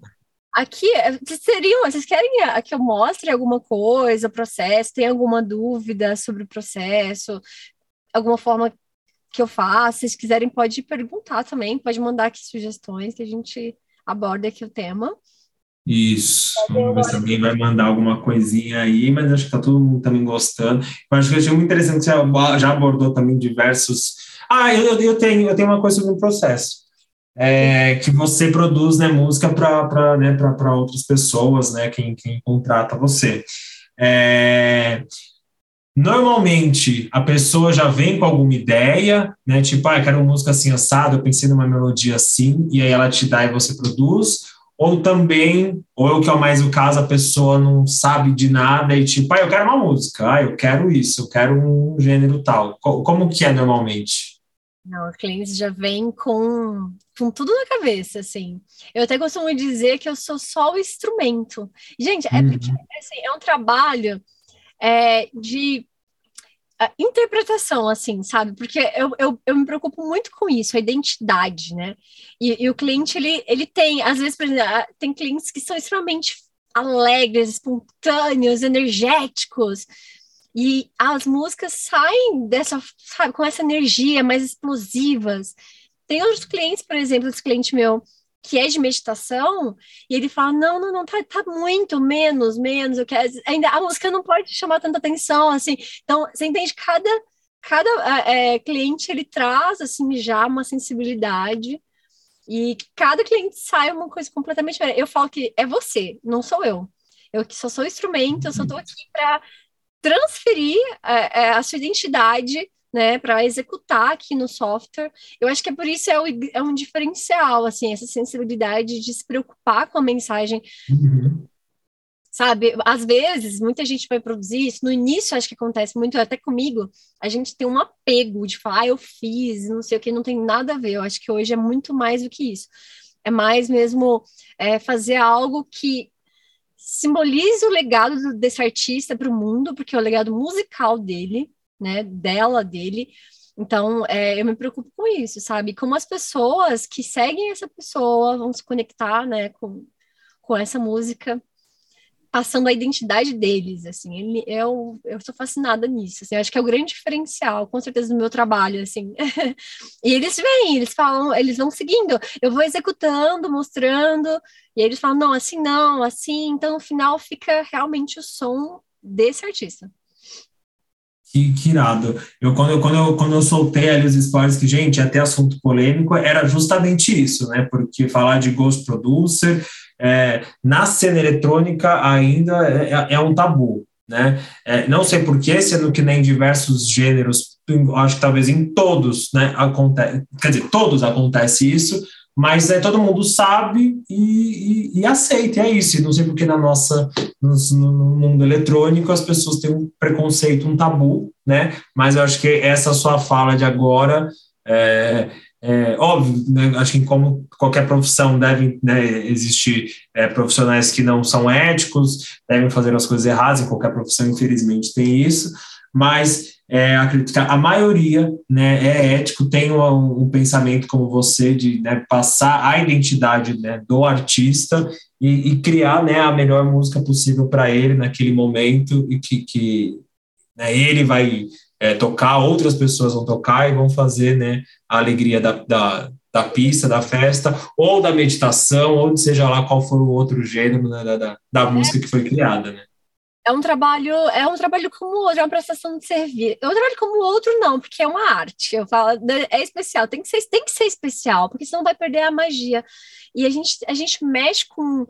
aqui, é, vocês seriam, vocês querem que eu mostre alguma coisa, o processo? Tem alguma dúvida sobre o processo? Alguma forma que eu faça? Se vocês quiserem, pode perguntar também, pode mandar aqui sugestões que a gente aborda aqui o tema. Isso. Vamos ver se alguém vai mandar alguma coisinha aí, mas acho que tá todo mundo também gostando. Eu acho que eu achei muito interessante que você já abordou também diversos. Ah, eu, eu, tenho, eu tenho uma coisa sobre o processo. É, que você produz né, música para né, pra- outras pessoas, né, quem, quem contrata você. É, Normalmente a pessoa já vem com alguma ideia, né? Tipo, ah, eu quero uma música assim assada, eu pensei numa melodia assim, e aí ela te dá e você produz. Ou também, ou é o que é mais o caso, a pessoa não sabe de nada e tipo, ah, eu quero uma música, ah, eu quero isso, eu quero um gênero tal. Co- Como que é normalmente? Não, os clientes já vêm com, com tudo na cabeça, assim. Eu até costumo dizer que eu sou só o instrumento. Gente, é Uhum. porque assim, é um trabalho é, de ah, interpretação, assim, sabe? Porque eu, eu, eu me preocupo muito com isso, a identidade, né? E, e o cliente, ele, ele tem, às vezes, por exemplo, tem clientes que são extremamente alegres, espontâneos, energéticos, e as músicas saem dessa, sabe, com essa energia mais explosivas. Tem outros clientes, por exemplo, esse cliente meu que é de meditação, e ele fala: não, não, não, tá, tá muito menos, menos, eu quero. Ainda a música não pode chamar tanta atenção, assim. Então, você entende cada cada é, cliente ele traz assim já uma sensibilidade e cada cliente sai uma coisa completamente diferente. Eu falo que é você, não sou eu. Eu que só sou instrumento, eu só estou aqui para transferir é, é, a sua identidade né, para executar aqui no software. Eu acho que é por isso é, o, é um diferencial, assim, essa sensibilidade de se preocupar com a mensagem. Uhum. Sabe, às vezes, muita gente vai produzir isso, no início acho que acontece muito, até comigo, a gente tem um apego de falar, ah, eu fiz, não sei o que, não tem nada a ver, eu acho que hoje é muito mais do que isso. É mais mesmo é, fazer algo que simbolize o legado desse artista para o mundo, porque é o legado musical dele, né, dela, dele. Então, é, eu me preocupo com isso, sabe? Como as pessoas que seguem essa pessoa vão se conectar, né, com, com essa música, passando a identidade deles, assim. Ele, eu, eu sou fascinada nisso, assim. acho que é o grande diferencial, com certeza, do meu trabalho, assim. [laughs] e eles vêm, eles falam, eles vão seguindo. Eu vou executando, mostrando, e eles falam, não, assim não, assim. Então, no final, fica realmente o som desse artista. Que, que irado. Eu quando, eu, quando, eu, quando eu soltei ali os spoilers, que, gente, até assunto polêmico, era justamente isso, né? Porque falar de Ghost Producer é, na cena eletrônica ainda é, é, é um tabu, né? É, não sei porquê, sendo que nem diversos gêneros, acho que talvez em todos, né? Acontece, quer dizer, todos acontece isso, mas é, todo mundo sabe e, e, e aceita, é isso. E não sei porque na nossa, no, no, mundo eletrônico as pessoas têm um preconceito, um tabu, né? Mas eu acho que essa sua fala de agora é, é óbvio, né? acho que como qualquer profissão deve né, existir é, profissionais que não são éticos, devem fazer as coisas erradas, em qualquer profissão, infelizmente, tem isso, mas é, acredito que a maioria né, é ético, tem um, um pensamento como você de né, passar a identidade né, do artista e, e, criar né, a melhor música possível para ele naquele momento e que, que né, ele vai é, tocar, outras pessoas vão tocar e vão fazer né, a alegria da, da, da pista, da festa, ou da meditação, ou seja lá qual for o outro gênero né, da, da, música que foi criada. Né? É um trabalho, é um trabalho como outro, é uma prestação de serviço. É um trabalho como outro, não, porque é uma arte. Eu falo, é especial, tem que ser, tem que ser especial, porque senão vai perder a magia. E a gente, a gente mexe com,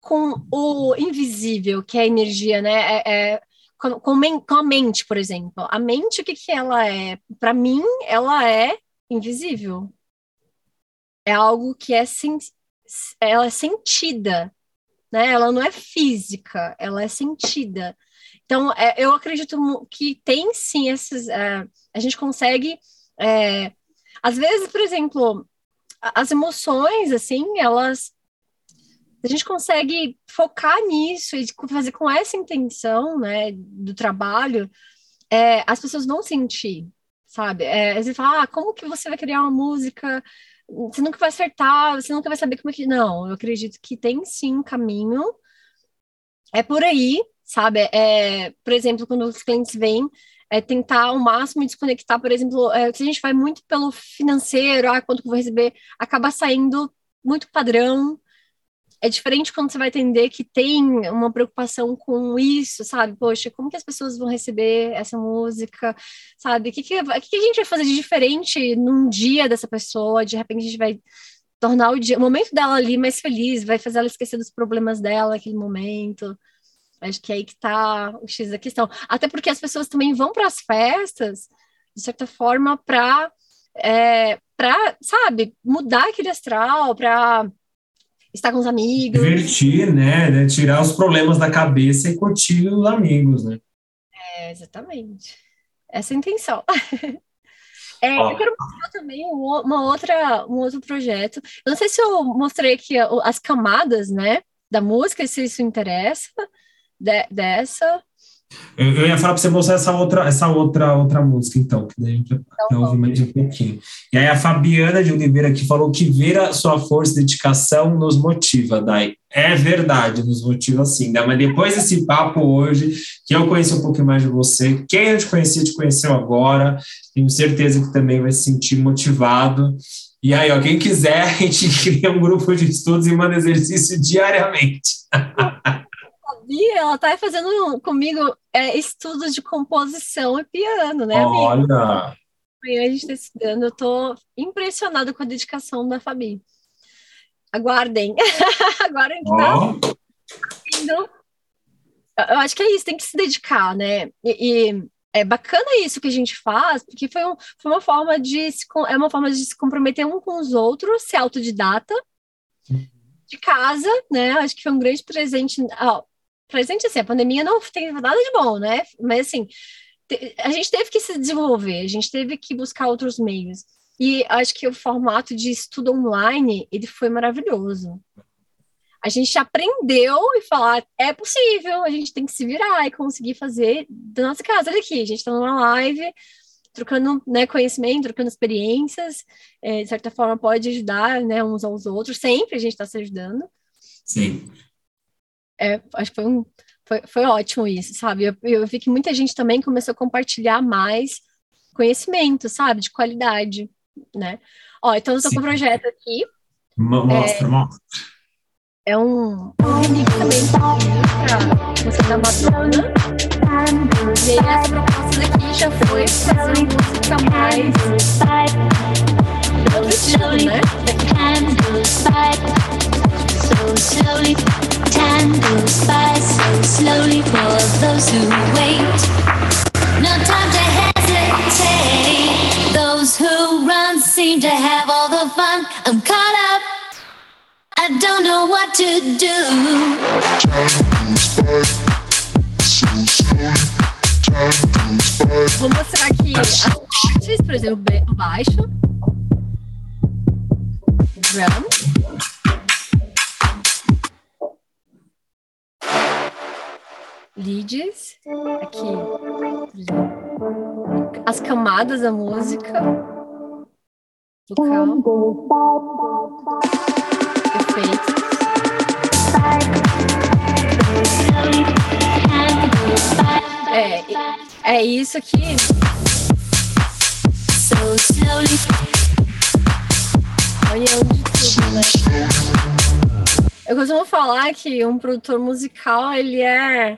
com o invisível, que é a energia, né? É, é com, com, a mente, por exemplo. A mente, o que, que ela é? Para mim, ela é invisível. É algo que é, sen, ela é sentida né? Ela não é física, ela é sentida. Então, é, eu acredito que tem sim esses. É, a gente consegue. É, às vezes, por exemplo, as emoções, assim, elas. A gente consegue focar nisso e fazer com essa intenção, né, do trabalho, é, as pessoas vão sentir, sabe? É, vezes fala, ah, como que você vai criar uma música você nunca vai acertar, você nunca vai saber como é que. Não, eu acredito que tem sim caminho. É por aí, sabe? É, por exemplo, quando os clientes vêm, é tentar ao máximo desconectar, por exemplo, é, se a gente vai muito pelo financeiro, ah, quanto que eu vou receber, acaba saindo muito padrão, é diferente quando você vai entender que tem uma preocupação com isso, sabe? Poxa, como que as pessoas vão receber essa música, sabe? O que, que, que a gente vai fazer de diferente num dia dessa pessoa? De repente a gente vai tornar o, dia, o momento dela ali mais feliz, vai fazer ela esquecer dos problemas dela naquele momento. Acho que é aí que tá o X da questão. Até porque as pessoas também vão para as festas, de certa forma, para, é, sabe, mudar aquele astral, para estar com os amigos. Divertir, né? né? Tirar os problemas da cabeça e curtir os amigos, né? É, exatamente. Essa é a intenção. [laughs] É, eu quero mostrar também uma outra, um outro projeto. Eu não sei se eu mostrei aqui as camadas, né, da música, se isso interessa, de, dessa. Eu, eu ia falar para você mostrar essa outra, essa outra, outra música, então, que daí a gente então, ouvir mais um pouquinho. E aí a Fabiana de Oliveira aqui falou que ver a sua força e dedicação nos motiva, Dai. É verdade, nos motiva sim, né? Mas depois desse papo hoje, que eu conheci um pouquinho mais de você, quem eu te conhecia, te conheceu agora, tenho certeza que também vai se sentir motivado. E aí, ó, quem quiser, [laughs] a gente cria um grupo de estudos e manda exercício diariamente. [laughs] Ela tá fazendo comigo é, estudos de composição e piano, né, amiga? Olha, Amanhã a gente tá estudando. Eu tô impressionada com a dedicação da Fabi. Aguardem. [laughs] Aguardem que tá indo. Eu acho que é isso, tem que se dedicar, né? E, e é bacana isso que a gente faz, porque foi, um- foi uma forma de se, é uma forma de se comprometer um com os outros, ser autodidata, de casa, né? Acho que foi um grande presente. Presente assim, a pandemia não tem nada de bom, né? Mas assim, a gente teve que se desenvolver, a gente teve que buscar outros meios. E acho que o formato de estudo online, ele foi maravilhoso. A gente aprendeu e falar, é possível, a gente tem que se virar e conseguir fazer da nossa casa. Olha aqui, a gente está numa live, trocando né, conhecimento, trocando experiências, é, de certa forma pode ajudar né, uns aos outros, sempre a gente está se ajudando. sim. É, acho que foi, um, foi, foi ótimo isso, sabe? Eu, eu vi que muita gente também começou a compartilhar mais conhecimento, sabe? De qualidade, né? Ó, então eu tô com um Sim. projeto aqui, Mo- Mostra, mostra. é um, um remix também pra música da Madonna. E aí essa proposta daqui já foi fazer uma música mais outro estilo, né? Slowly. Time goes by so slowly for those who wait. No time to hesitate. Those who run seem to have all the fun. I'm caught up. I don't know what to do. Time goes by so slowly. Time goes by. Vou mostrar aqui as partes, por exemplo, baixo. Drum. Leads. Aqui, as camadas da música. Vocal. É, é isso aqui. So slowly. A união de tudo, né? Eu costumo falar que um produtor musical, ele é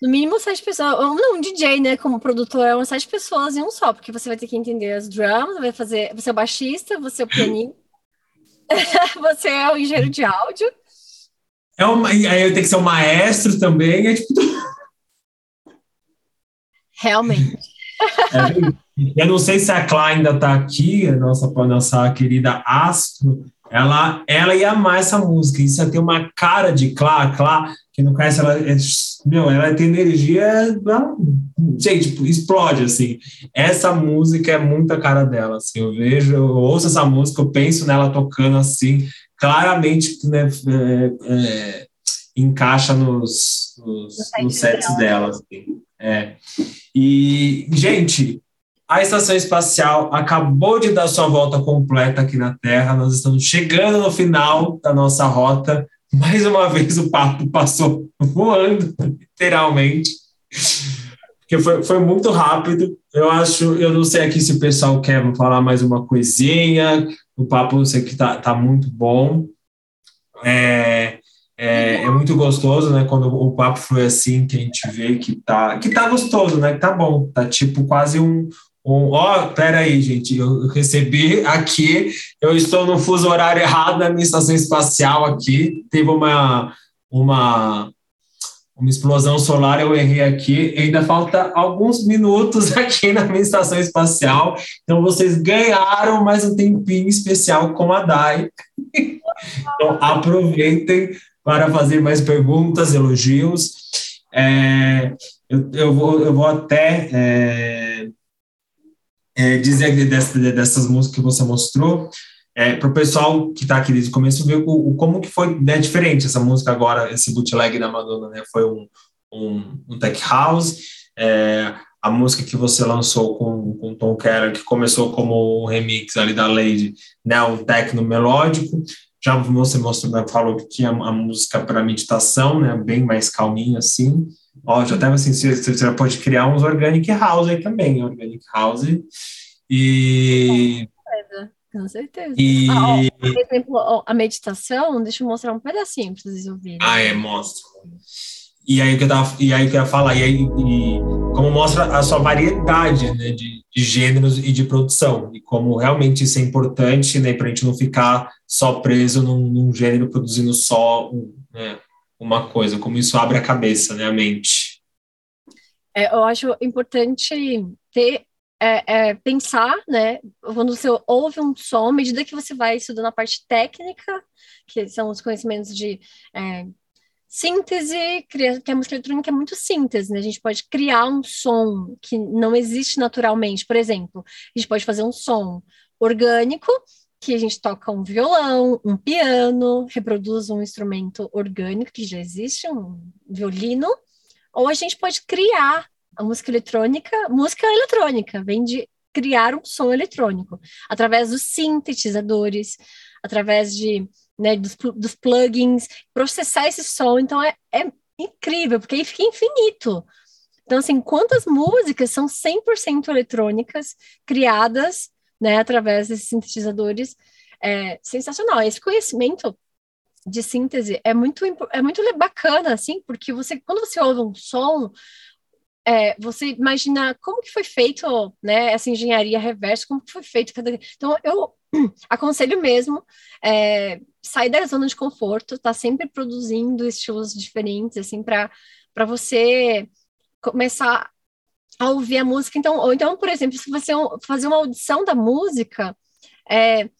no mínimo sete pessoas, ou não, um DJ, né, como produtor, é umas sete pessoas em um só, porque você vai ter que entender as drums, vai fazer, você é o baixista, você é o pianista, [laughs] você é o engenheiro de áudio, É uma, aí eu tenho que ser um maestro também. É tipo, realmente. [laughs] é, eu não sei se a Clá ainda está aqui, a nossa, a nossa querida Astro. Ela, ela ia amar essa música. Isso ia ter uma cara de Clá. Clá, não conhece, ela, é, meu, ela tem energia. Gente, explode assim. Essa música é muito a cara dela. Assim, eu vejo, eu ouço essa música, eu penso nela tocando assim, claramente, né, é, é, encaixa nos, nos, No nos set sets dela. assim. É. E, gente, a estação espacial acabou de dar sua volta completa aqui na Terra. Nós estamos chegando no final da nossa rota. Mais uma vez o papo passou voando, literalmente. Porque foi, foi muito rápido. Eu acho, eu não sei aqui se o pessoal quer falar mais uma coisinha. O papo eu sei que tá, tá muito bom. É, é, é muito gostoso, né? Quando o papo foi assim, que a gente vê que tá, que tá gostoso, né? Que tá bom. Tá tipo quase um. Um ó, pera aí, gente. Eu recebi aqui. Eu estou no fuso horário errado na minha estação espacial aqui. Teve uma. uma uma explosão solar, eu errei aqui. Ainda falta alguns minutos [laughs] aqui na minha estação espacial. Então, vocês ganharam mais um tempinho especial com a DAI. [laughs] Então, aproveitem para fazer mais perguntas, elogios. É, eu, eu, vou, eu vou até é, é, dizer dessas, músicas que você mostrou, é, para o pessoal que está aqui desde o começo ver o, o como que foi né, diferente essa música agora, esse bootleg da Madonna, né? Foi um, um, um tech house, é, a música que você lançou com, com Tom Keller, que começou como um remix ali da Lady, né? Um techno melódico, já você mostrou, né, falou que tinha a música para meditação, né? Bem mais calminho assim. Ó, já até assim, você, você já pode criar uns organic house aí também, organic house. E Com certeza. E. Ah, ó, por exemplo, ó, a meditação, deixa eu mostrar um pedacinho para vocês ouvirem. Ah, é, mostra. E aí que eu tava, e aí que eu ia falar, e aí e como mostra a sua variedade né, de, de gêneros e de produção, e como realmente isso é importante, né, para a gente não ficar só preso num, num gênero produzindo só um, né, uma coisa, como isso abre a cabeça, né, a mente. É, eu acho importante ter é, é, pensar, né? Quando você ouve um som, à medida que você vai estudando a parte técnica, que são os conhecimentos de é, síntese, que a música eletrônica é muito síntese, né? A gente pode criar um som que não existe naturalmente. Por exemplo, a gente pode fazer um som orgânico, que a gente toca um violão, um piano, reproduz um instrumento orgânico que já existe, um violino, ou a gente pode criar a música eletrônica, música eletrônica, vem de criar um som eletrônico, através dos sintetizadores, através de né, dos, dos plugins, processar esse som. Então é, é incrível, porque aí fica infinito. Então, assim, quantas músicas são 100% eletrônicas, criadas né, através desses sintetizadores? É sensacional. Esse conhecimento de síntese é muito, é muito bacana, assim, porque você, quando você ouve um som, é, você imagina como que foi feito, né, essa engenharia reversa, como que foi feito cada... Então, eu [clears throat] aconselho mesmo é, sair da zona de conforto, tá sempre produzindo estilos diferentes, assim, para você começar a ouvir a música. Então, ou então, por exemplo, se você fazer uma audição da música, é,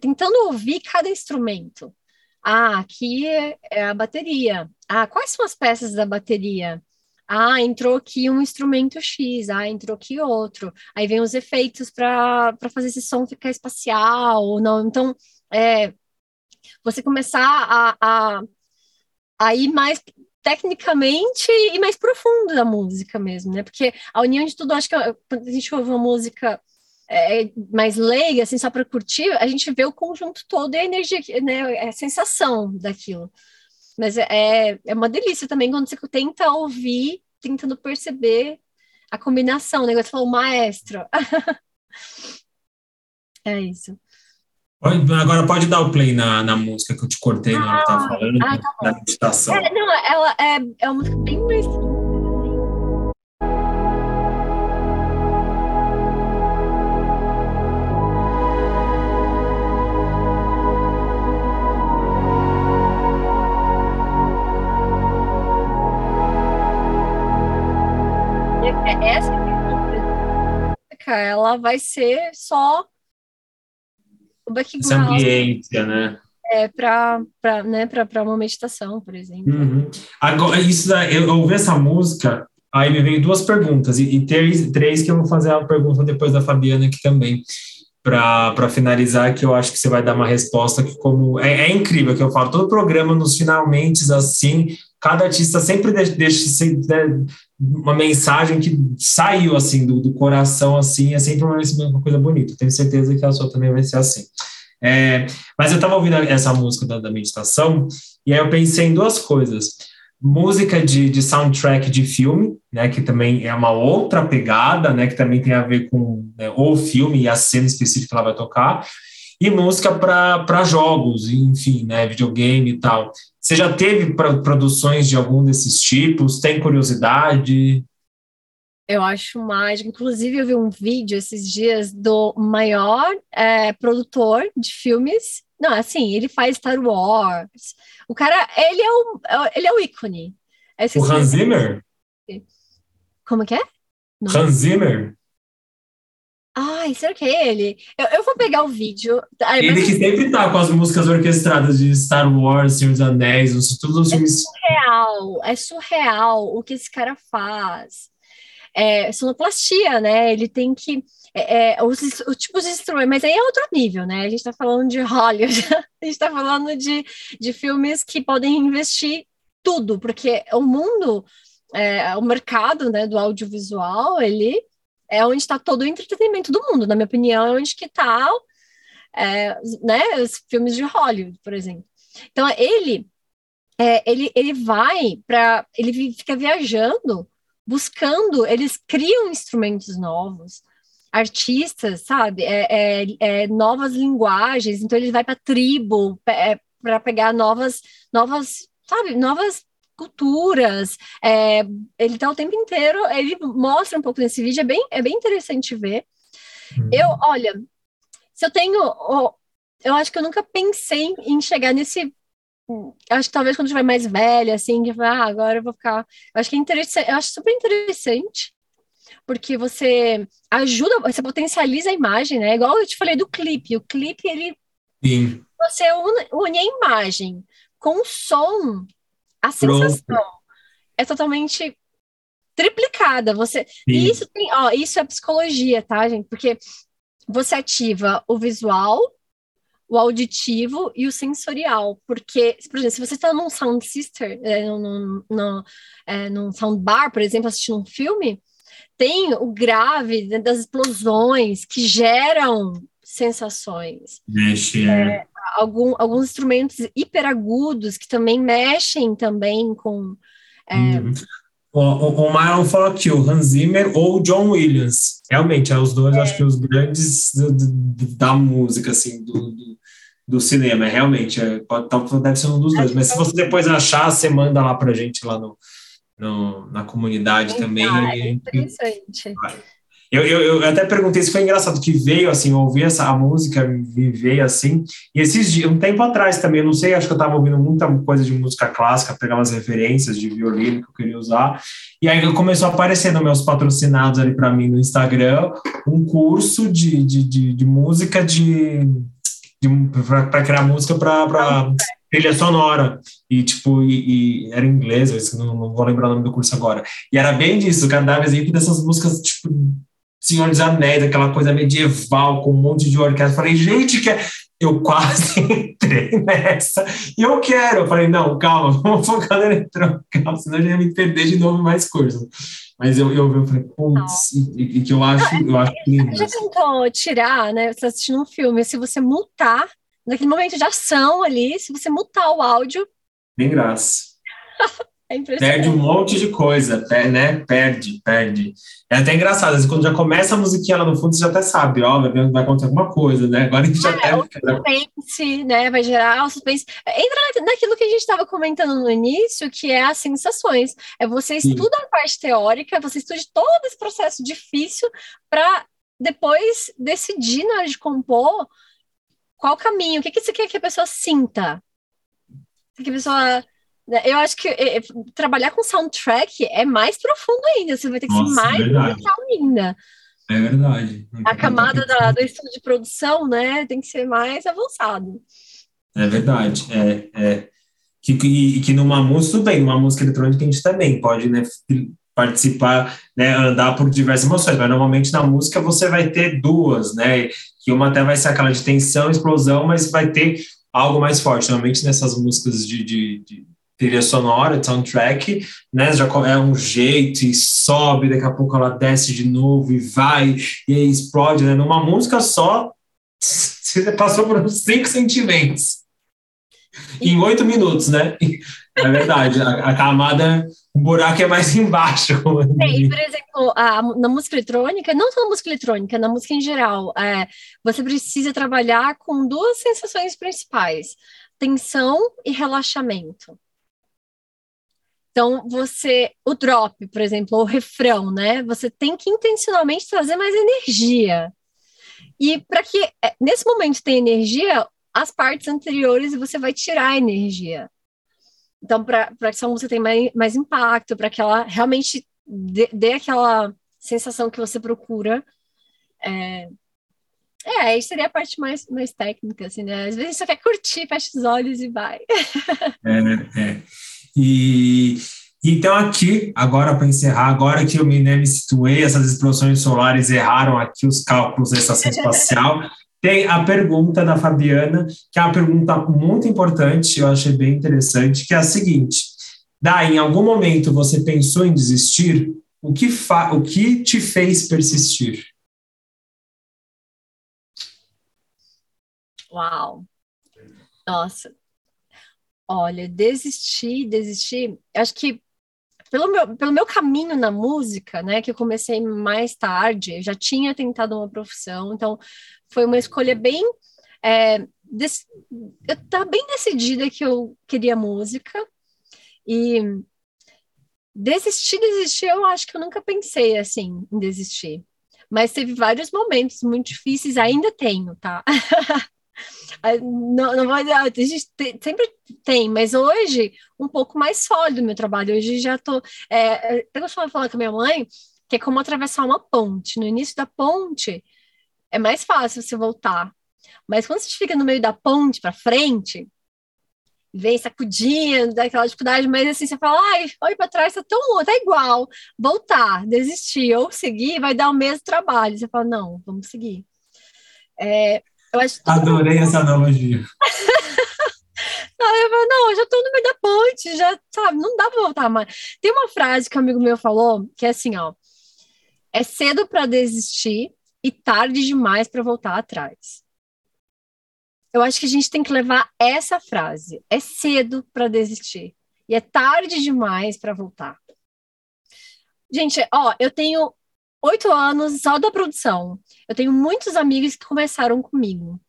tentando ouvir cada instrumento. Ah, aqui é a bateria. Ah, quais são as peças da bateria? Ah, entrou aqui um instrumento X, ah, entrou aqui outro. Aí vem os efeitos para fazer esse som ficar espacial ou não. Então, é, você começar a, a, a ir mais tecnicamente e mais profundo da música mesmo, né? Porque a união de tudo, acho que quando a gente ouve uma música é, mais leiga, assim, só para curtir, a gente vê o conjunto todo e a energia, né? A sensação daquilo. Mas é, é uma delícia também quando você tenta ouvir, tentando perceber a combinação, o negócio falou maestro. [laughs] é isso. Agora pode dar o play na, na música que eu te cortei na hora que tava falando, ah, tá da meditação. É, não, ela é, é uma música bem mais essa ela vai ser só o background. Essa ambiência, né? É, para né, uma meditação, por exemplo. Uhum. Agora, isso, eu ouvi essa música, aí me veio duas perguntas, e, e três, três que eu vou fazer a pergunta depois da Fabiana aqui também, para finalizar, que eu acho que você vai dar uma resposta que como... É, é incrível que eu falo, todo programa nos finalmente assim, cada artista sempre deixa, deixa uma mensagem que saiu assim do, do coração assim é sempre uma, uma, coisa bonita. Tenho certeza que a sua também vai ser assim. É, mas eu estava ouvindo essa música da, da, meditação e aí eu pensei em duas coisas. Música de, de soundtrack de filme né que também é uma outra pegada né que também tem a ver com né, o filme e a cena específica que ela vai tocar. E música para jogos, enfim, né, videogame e tal. Você já teve produções de algum desses tipos? Tem curiosidade? Eu acho mágico. Inclusive, eu vi um vídeo esses dias do maior é, produtor de filmes. Não, assim, ele faz Star Wars. O cara, ele é o, ele é o ícone. o Hans Zimmer? Como que é? Não. Hans Zimmer? Ai, será que é ele? Eu, eu vou pegar o vídeo. Ai, ele que sempre tá com as músicas orquestradas de Star Wars, Senhor dos Anéis, todos os é filmes. É surreal, é surreal o que esse cara faz. É sonoplastia, né? Ele tem que. É, é, os, os tipos de instrumentos, mas aí é outro nível, né? A gente tá falando de Hollywood, [laughs] a gente tá falando de, de filmes que podem investir tudo, porque o mundo, é, o mercado né, do audiovisual, ele é onde está todo o entretenimento do mundo, na minha opinião, é onde que está é, né, os filmes de Hollywood, por exemplo. Então, ele, é, ele, ele vai para. Ele fica viajando, buscando, eles criam instrumentos novos. artistas, sabe? É, é, é novas linguagens, então ele vai para tribo para pegar novas, novas, sabe, novas culturas. É, ele tá o tempo inteiro, ele mostra um pouco nesse vídeo, é bem, é bem interessante ver. Uhum. Eu, olha, se eu tenho, eu acho que eu nunca pensei em chegar nesse acho que talvez quando tiver mais velha, assim, que ah, agora eu vou ficar. Eu acho que é interessante, eu acho super interessante, porque você ajuda, você potencializa a imagem, né? Igual eu te falei do clipe. O clipe, ele. Sim. Você une, une a imagem com o som, a sensação Pronto. é totalmente triplicada. Você. E isso tem, ó, isso é psicologia, tá, gente? Porque você ativa o visual, o auditivo e o sensorial, porque, por exemplo, se você está num sound sister, é, num, num, é, num sound bar, por exemplo, assistindo um filme, tem o grave das explosões que geram sensações. Mexe, é. é. algum, alguns instrumentos hiperagudos que também mexem também com... É, hum. O, o, o Myron falou aqui, o Hans Zimmer ou o John Williams. Realmente, é os dois, é. acho que os grandes do, do, da música, assim, do, do, do cinema. É, realmente, é, pode, deve ser um dos dois. Mas se você depois achar, você manda lá pra gente lá no, no na comunidade também. É interessante. Eu, eu, eu, até perguntei se foi engraçado que veio assim, eu ouvi essa a música, veio assim, e esses dias, um tempo atrás também, não sei, acho que eu estava ouvindo muita coisa de música clássica, pegar umas referências de violino que eu queria usar, e aí começou a aparecer nos meus patrocinados ali para mim no Instagram, um curso de, de, de, de música de, de para criar música para trilha sonora. E, tipo, e, e era em inglês, não, não, vou lembrar o nome do curso agora. E era bem disso, o dava exemplo dessas músicas, tipo, Senhor dos Anéis, aquela coisa medieval, com um monte de orquestra. Eu falei, gente, que eu quase [laughs] entrei nessa. E eu quero. Eu falei, não, calma, [laughs] vamos focar na eletrônica, senão a gente vai me perder de novo mais coisa. Mas eu, eu, eu falei, putz, e, e, que eu acho, eu acho lindo. Já tentou tirar, né? Você está assistindo um filme, se você mutar, naquele momento de ação ali, se você mutar o áudio. Nem graça. [laughs] É perde um monte de coisa, né? Perde, perde. É até engraçado, às vezes, quando já começa a musiquinha lá no fundo, você já até sabe, ó, vai, vai acontecer alguma coisa, né? Agora a gente já é. O suspense, né? Vai gerar o suspense. Entra naquilo que a gente estava comentando no início, que é as sensações. É você estuda Sim. a parte teórica, você estuda todo esse processo difícil para depois decidir na hora de compor qual caminho, o que, que você quer que a pessoa sinta. Que a pessoa né, eu acho que é, trabalhar com soundtrack é mais profundo ainda, você vai ter que Nossa, ser mais musical ainda. É verdade. A camada da, do estudo de produção, né, tem que ser mais avançado. É verdade. É, é. Que, que, que numa música, tudo bem, numa música eletrônica a gente também pode né, participar, né, andar por diversas emoções, mas normalmente na música você vai ter duas, né, que uma até vai ser aquela de tensão, explosão, mas vai ter algo mais forte. Normalmente nessas músicas de, de, de trilha sonora, soundtrack, né? Já é um jeito e sobe, daqui a pouco ela desce de novo e vai, e aí explode, né? Numa música só, você [laughs] passou por uns cinco sentimentos. Em oito minutos, né? [laughs] É verdade, a, a, camada, o buraco é mais [laughs] embaixo. É, por exemplo, a, na música eletrônica, não só na música eletrônica, na música em geral, é, você precisa trabalhar com duas sensações principais: tensão e relaxamento. Então, você, o drop, por exemplo, o refrão, né? Você tem que intencionalmente trazer mais energia. E para que é, nesse momento tenha energia, as partes anteriores você vai tirar a energia. Então, para que essa música tenha mais, mais impacto, para que ela realmente dê, dê, aquela sensação que você procura. É, é, aí seria a parte mais, mais técnica, assim, né? Às vezes você quer curtir, fecha os olhos e vai. É, é. E então aqui, agora para encerrar, agora que eu me, né, me situei, essas explosões solares erraram aqui os cálculos da estação [laughs] espacial, tem a pergunta da Fabiana, que é uma pergunta muito importante, eu achei bem interessante, que é a seguinte: Daí, em algum momento você pensou em desistir? O que, fa o que te fez persistir? Uau! Nossa, Olha, desistir, desistir, acho que pelo meu, pelo meu caminho na música, né, que eu comecei mais tarde, eu já tinha tentado uma profissão, então foi uma escolha bem. É, eu estava bem decidida que eu queria música, e desistir, desistir, eu acho que eu nunca pensei assim em desistir. Mas teve vários momentos muito difíceis, ainda tenho, tá? [laughs] não, não vai, a gente sempre tem, mas hoje um pouco mais sólido meu trabalho. Hoje já tô. É, eu costumo falar com a minha mãe que é como atravessar uma ponte. No início da ponte é mais fácil você voltar, mas quando você fica no meio da ponte para frente, vem sacudindo, daquela dificuldade, mas assim, você fala, ai, olha para trás, tá tão tá igual, voltar, desistir ou seguir, vai dar o mesmo trabalho. Você fala, não, vamos seguir. É, eu acho Adorei essa analogia. [laughs] não, eu falo, não, eu já tô no meio da ponte, já, sabe, não dá para voltar mais. Tem uma frase que um amigo meu falou, que é assim, ó, é cedo para desistir e tarde demais para voltar atrás. Eu acho que a gente tem que levar essa frase. É cedo para desistir e é tarde demais para voltar. Gente, ó, eu tenho oito anos só da produção. Eu tenho muitos amigos que começaram comigo.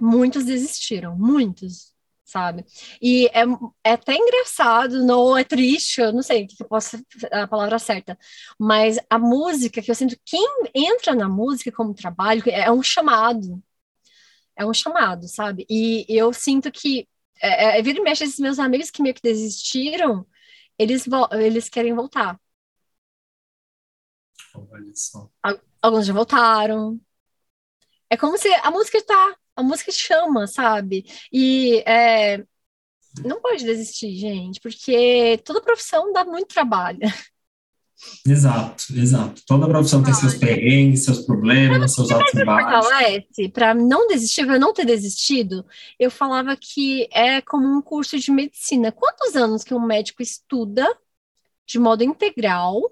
Muitos desistiram, muitos, sabe? E é, é até engraçado, não é triste, eu não sei o que eu posso a palavra certa, mas a música que eu sinto, quem entra na música como trabalho é um chamado, é um chamado, sabe? E eu sinto que é, é, vira e mexe esses meus amigos que meio que desistiram, eles, eles querem voltar. Olha só. Alguns já voltaram. É como se a música tá, a música chama, sabe? E é, não pode desistir, gente, porque toda profissão dá muito trabalho. Exato, exato. Toda profissão tem seus perrengues, seus problemas, seus altos e baixos. Para não desistir, para não ter desistido, eu falava que é como um curso de medicina. Quantos anos que um médico estuda de modo integral,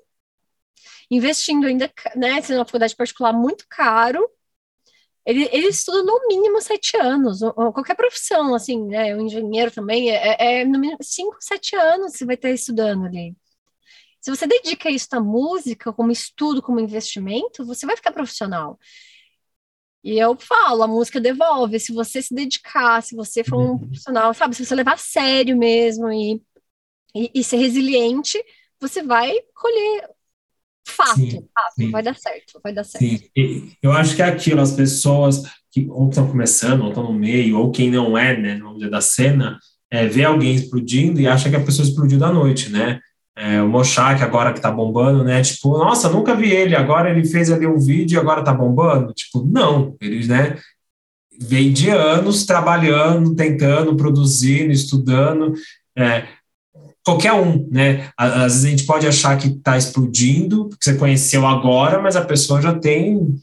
investindo ainda, né, sendo uma faculdade particular muito caro, ele, ele estuda no mínimo sete anos, qualquer profissão, assim, né, o engenheiro também, é, é, é no mínimo cinco, sete anos você vai estar estudando ali. Se você dedica isso à música, como estudo, como investimento, você vai ficar profissional. E eu falo, a música devolve. Se você se dedicar, se você for um uhum. profissional, sabe, se você levar a sério mesmo e, e, e ser resiliente, você vai colher fato, sim, fato sim. vai dar certo, vai dar certo. Eu acho que é aquilo, as pessoas que ou estão começando, ou estão no meio, ou quem não é, né, no dia da cena, é, vê alguém explodindo e acha que a pessoa explodiu da noite, né? É, o Mochak agora que tá bombando, né? Tipo, nossa, nunca vi ele, agora ele fez ali um vídeo e agora tá bombando. Tipo, não, eles, né? Vem de anos trabalhando, tentando, produzindo, estudando. É, qualquer um, né? Às vezes a gente pode achar que está explodindo, porque você conheceu agora, mas a pessoa já tem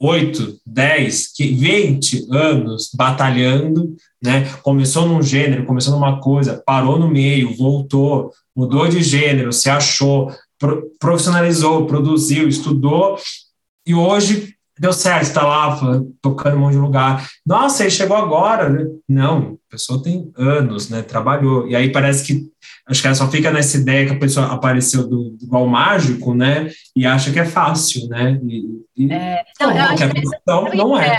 8, 10, 20 anos batalhando, né? Começou num gênero, começou numa coisa, parou no meio, voltou, mudou de gênero, se achou, profissionalizou, produziu, estudou, e hoje deu certo, está lá tocando um monte de lugar. Nossa, ele chegou agora, né? Não, a pessoa tem anos, né? Trabalhou. E aí parece que acho que ela só fica nessa ideia que a pessoa apareceu do, igual mágico, né? E acha que é fácil, né? E, e é, não, não, não é. é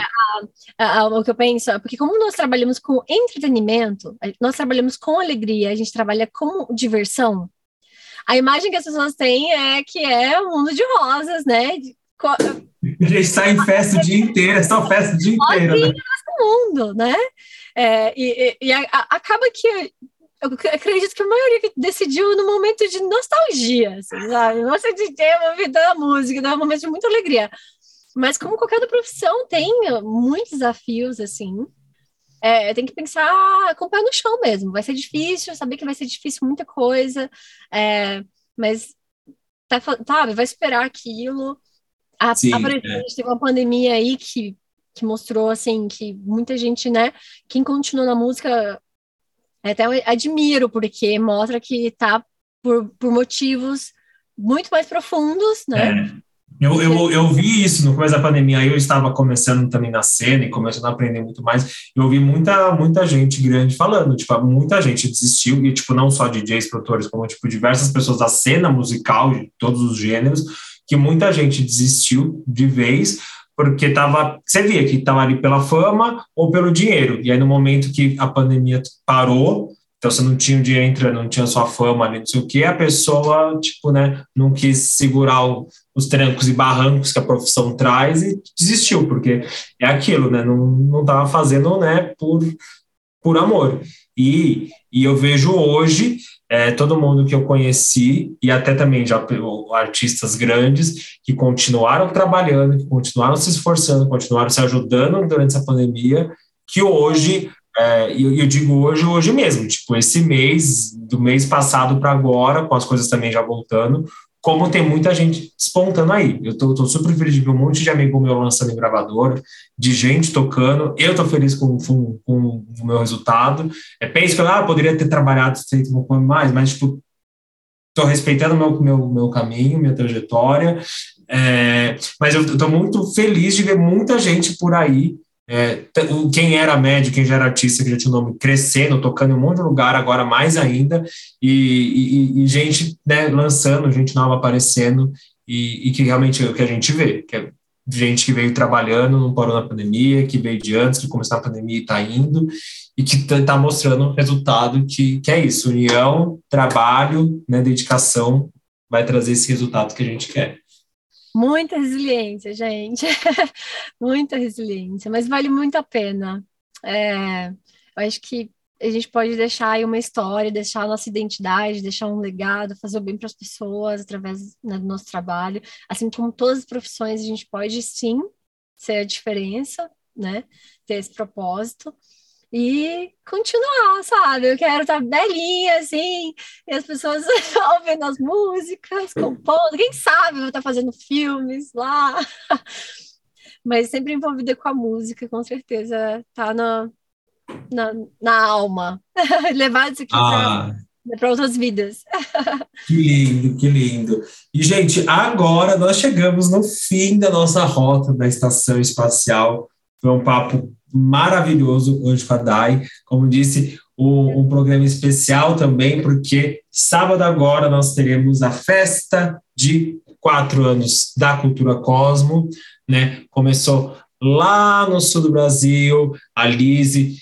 a, a, o que eu penso, é porque como nós trabalhamos com entretenimento, nós trabalhamos com alegria, a gente trabalha com diversão. A imagem que as pessoas têm é que é um mundo de rosas, né? De, a gente está em festa o dia inteiro, é só festa o dia inteiro. Né? mundo, né? É, e, e, e a, a, acaba que eu acredito que a maioria decidiu no momento de nostalgia, assim, sabe? Nossa, de ter uma vida da música, né? um momento de muita alegria. Mas como qualquer outra profissão, tem muitos desafios, assim. É, tem que pensar com o pé no chão mesmo. Vai ser difícil, saber que vai ser difícil muita coisa, é, mas tá, sabe, vai esperar aquilo. A, Sim, aparentemente é. teve uma pandemia aí que, que mostrou assim que muita gente, né, quem continua na música até admiro, porque mostra que tá por, por motivos muito mais profundos, né? Eu, eu, eu vi isso no começo da pandemia, aí eu estava começando também na cena e começando a aprender muito mais. Eu ouvi muita, muita gente grande falando, tipo, muita gente desistiu, e tipo, não só DJs, produtores, como tipo, diversas pessoas da cena musical, de todos os gêneros, que muita gente desistiu de vez, porque tava, você via que estava ali pela fama ou pelo dinheiro. E aí, no momento que a pandemia parou, então você não tinha o dinheiro entrando, não tinha sua fama não sei o que, a pessoa, tipo, né, não quis segurar o, os trancos e barrancos que a profissão traz e desistiu, porque é aquilo, né, não, não tava fazendo, né, por, por amor. E, e eu vejo hoje é, todo mundo que eu conheci, e até também já artistas grandes, que continuaram trabalhando, que continuaram se esforçando, continuaram se ajudando durante essa pandemia, que hoje, é, eu, eu digo hoje, hoje mesmo, tipo, esse mês, do mês passado para agora, com as coisas também já voltando, como tem muita gente despontando aí. Eu tô, tô, super feliz de ver um monte de amigo meu lançando em gravadora, de gente tocando. Eu tô feliz com, com, com o meu resultado. É, penso que ah, poderia ter trabalhado feito um pouco mais, mas, tipo, tô respeitando meu, meu, meu caminho, minha trajetória. É, mas eu tô muito feliz de ver muita gente por aí é, quem era médio, quem já era artista, que já tinha o nome crescendo, tocando em um monte de lugar, agora mais ainda, e, e, e gente né, lançando, gente nova aparecendo, e, e, que realmente é o que a gente vê, que é gente que veio trabalhando, não parou na pandemia, que veio de antes, que começou a pandemia e está indo, e que está tá mostrando resultado que, que é isso, união, trabalho, né, dedicação, vai trazer esse resultado que a gente quer. Muita resiliência, gente. [laughs] Muita resiliência, mas vale muito a pena. É, eu acho que a gente pode deixar aí uma história, deixar a nossa identidade, deixar um legado, fazer o bem para as pessoas através né, do nosso trabalho. Assim como todas as profissões, a gente pode sim ser a diferença, né? Ter esse propósito e continuar, sabe? Eu quero estar belinha, assim, e as pessoas [laughs] ouvindo as músicas, compondo, quem sabe eu vou estar fazendo filmes lá. [laughs] Mas sempre envolvida com a música, com certeza, tá na, na, na alma. [laughs] Levar isso aqui ah. para outras vidas. Que lindo, que lindo. E, gente, agora nós chegamos no fim da nossa rota da estação espacial. Foi um papo maravilhoso hoje com a Dai. Como disse, um, programa especial também, porque sábado agora nós teremos a festa de quatro anos da Cultura Cosmo, né? Começou lá no sul do Brasil, a Lise,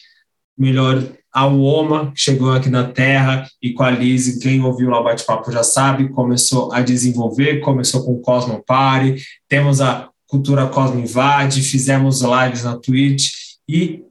melhor, a Uoma, chegou aqui na Terra, e com a Lise, quem ouviu lá o bate-papo já sabe, começou a desenvolver, começou com o Cosmo Party, temos a Cultura Cosmo Invade, fizemos lives na Twitch, e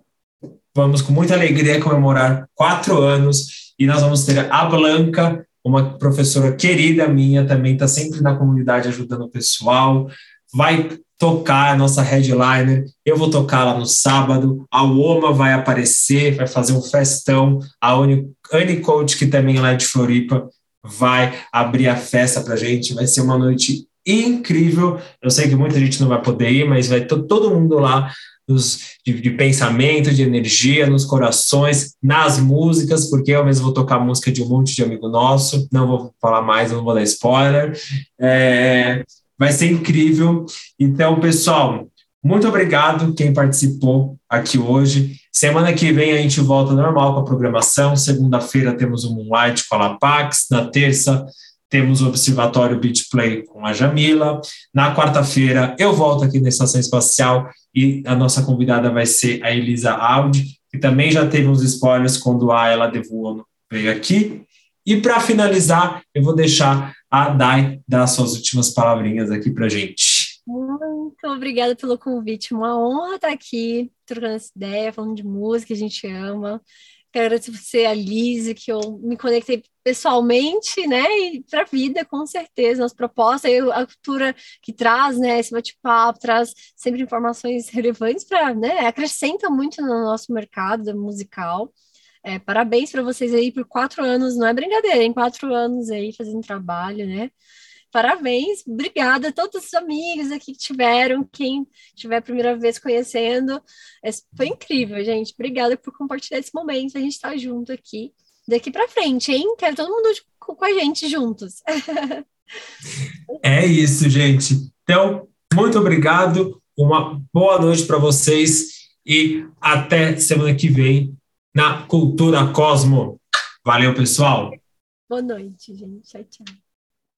vamos com muita alegria comemorar quatro anos e nós vamos ter a Blanca, uma professora querida minha, também está sempre na comunidade ajudando o pessoal, vai tocar a nossa headliner, eu vou tocar lá no sábado, a Oma vai aparecer, vai fazer um festão, a Anne Coach, que também é lá de Floripa, vai abrir a festa para gente, vai ser uma noite incrível, eu sei que muita gente não vai poder ir, mas vai todo mundo lá de, de, pensamento, de energia nos corações, nas músicas, porque eu mesmo vou tocar música de um monte de amigo nosso, não vou falar mais, não vou dar spoiler. É, vai ser incrível. Então, pessoal, muito obrigado quem participou aqui hoje. Semana que vem a gente volta normal com a programação. Segunda-feira temos o Moonlight com a Lapax. Na terça temos o Observatório Beach Play com a Jamila. Na quarta-feira eu volto aqui na Estação Espacial e a nossa convidada vai ser a Elisa Audi, que também já teve uns spoilers quando a Ela Devuono veio aqui. E para finalizar, eu vou deixar a Dai dar suas últimas palavrinhas aqui para gente. Muito obrigada pelo convite, uma honra estar aqui trocando essa ideia, falando de música a gente ama. Quero agradecer a Lise, que eu me conectei pessoalmente, né, e para a vida, com certeza, as propostas, a cultura que traz, né, esse bate-papo, traz sempre informações relevantes para, né, acrescenta muito no nosso mercado musical. É, parabéns para vocês aí por quatro anos, não é brincadeira, em quatro anos aí fazendo trabalho, né, parabéns, obrigada a todos os amigos aqui que tiveram, quem tiver a primeira vez conhecendo, foi incrível, gente, obrigada por compartilhar esse momento, a gente está junto aqui, daqui para frente, hein, quero todo mundo com a gente juntos. [laughs] é isso, gente, Então, muito obrigado, uma boa noite para vocês e até semana que vem na Cultura Cosmo. Valeu, pessoal! Boa noite, gente. Tchau, tchau.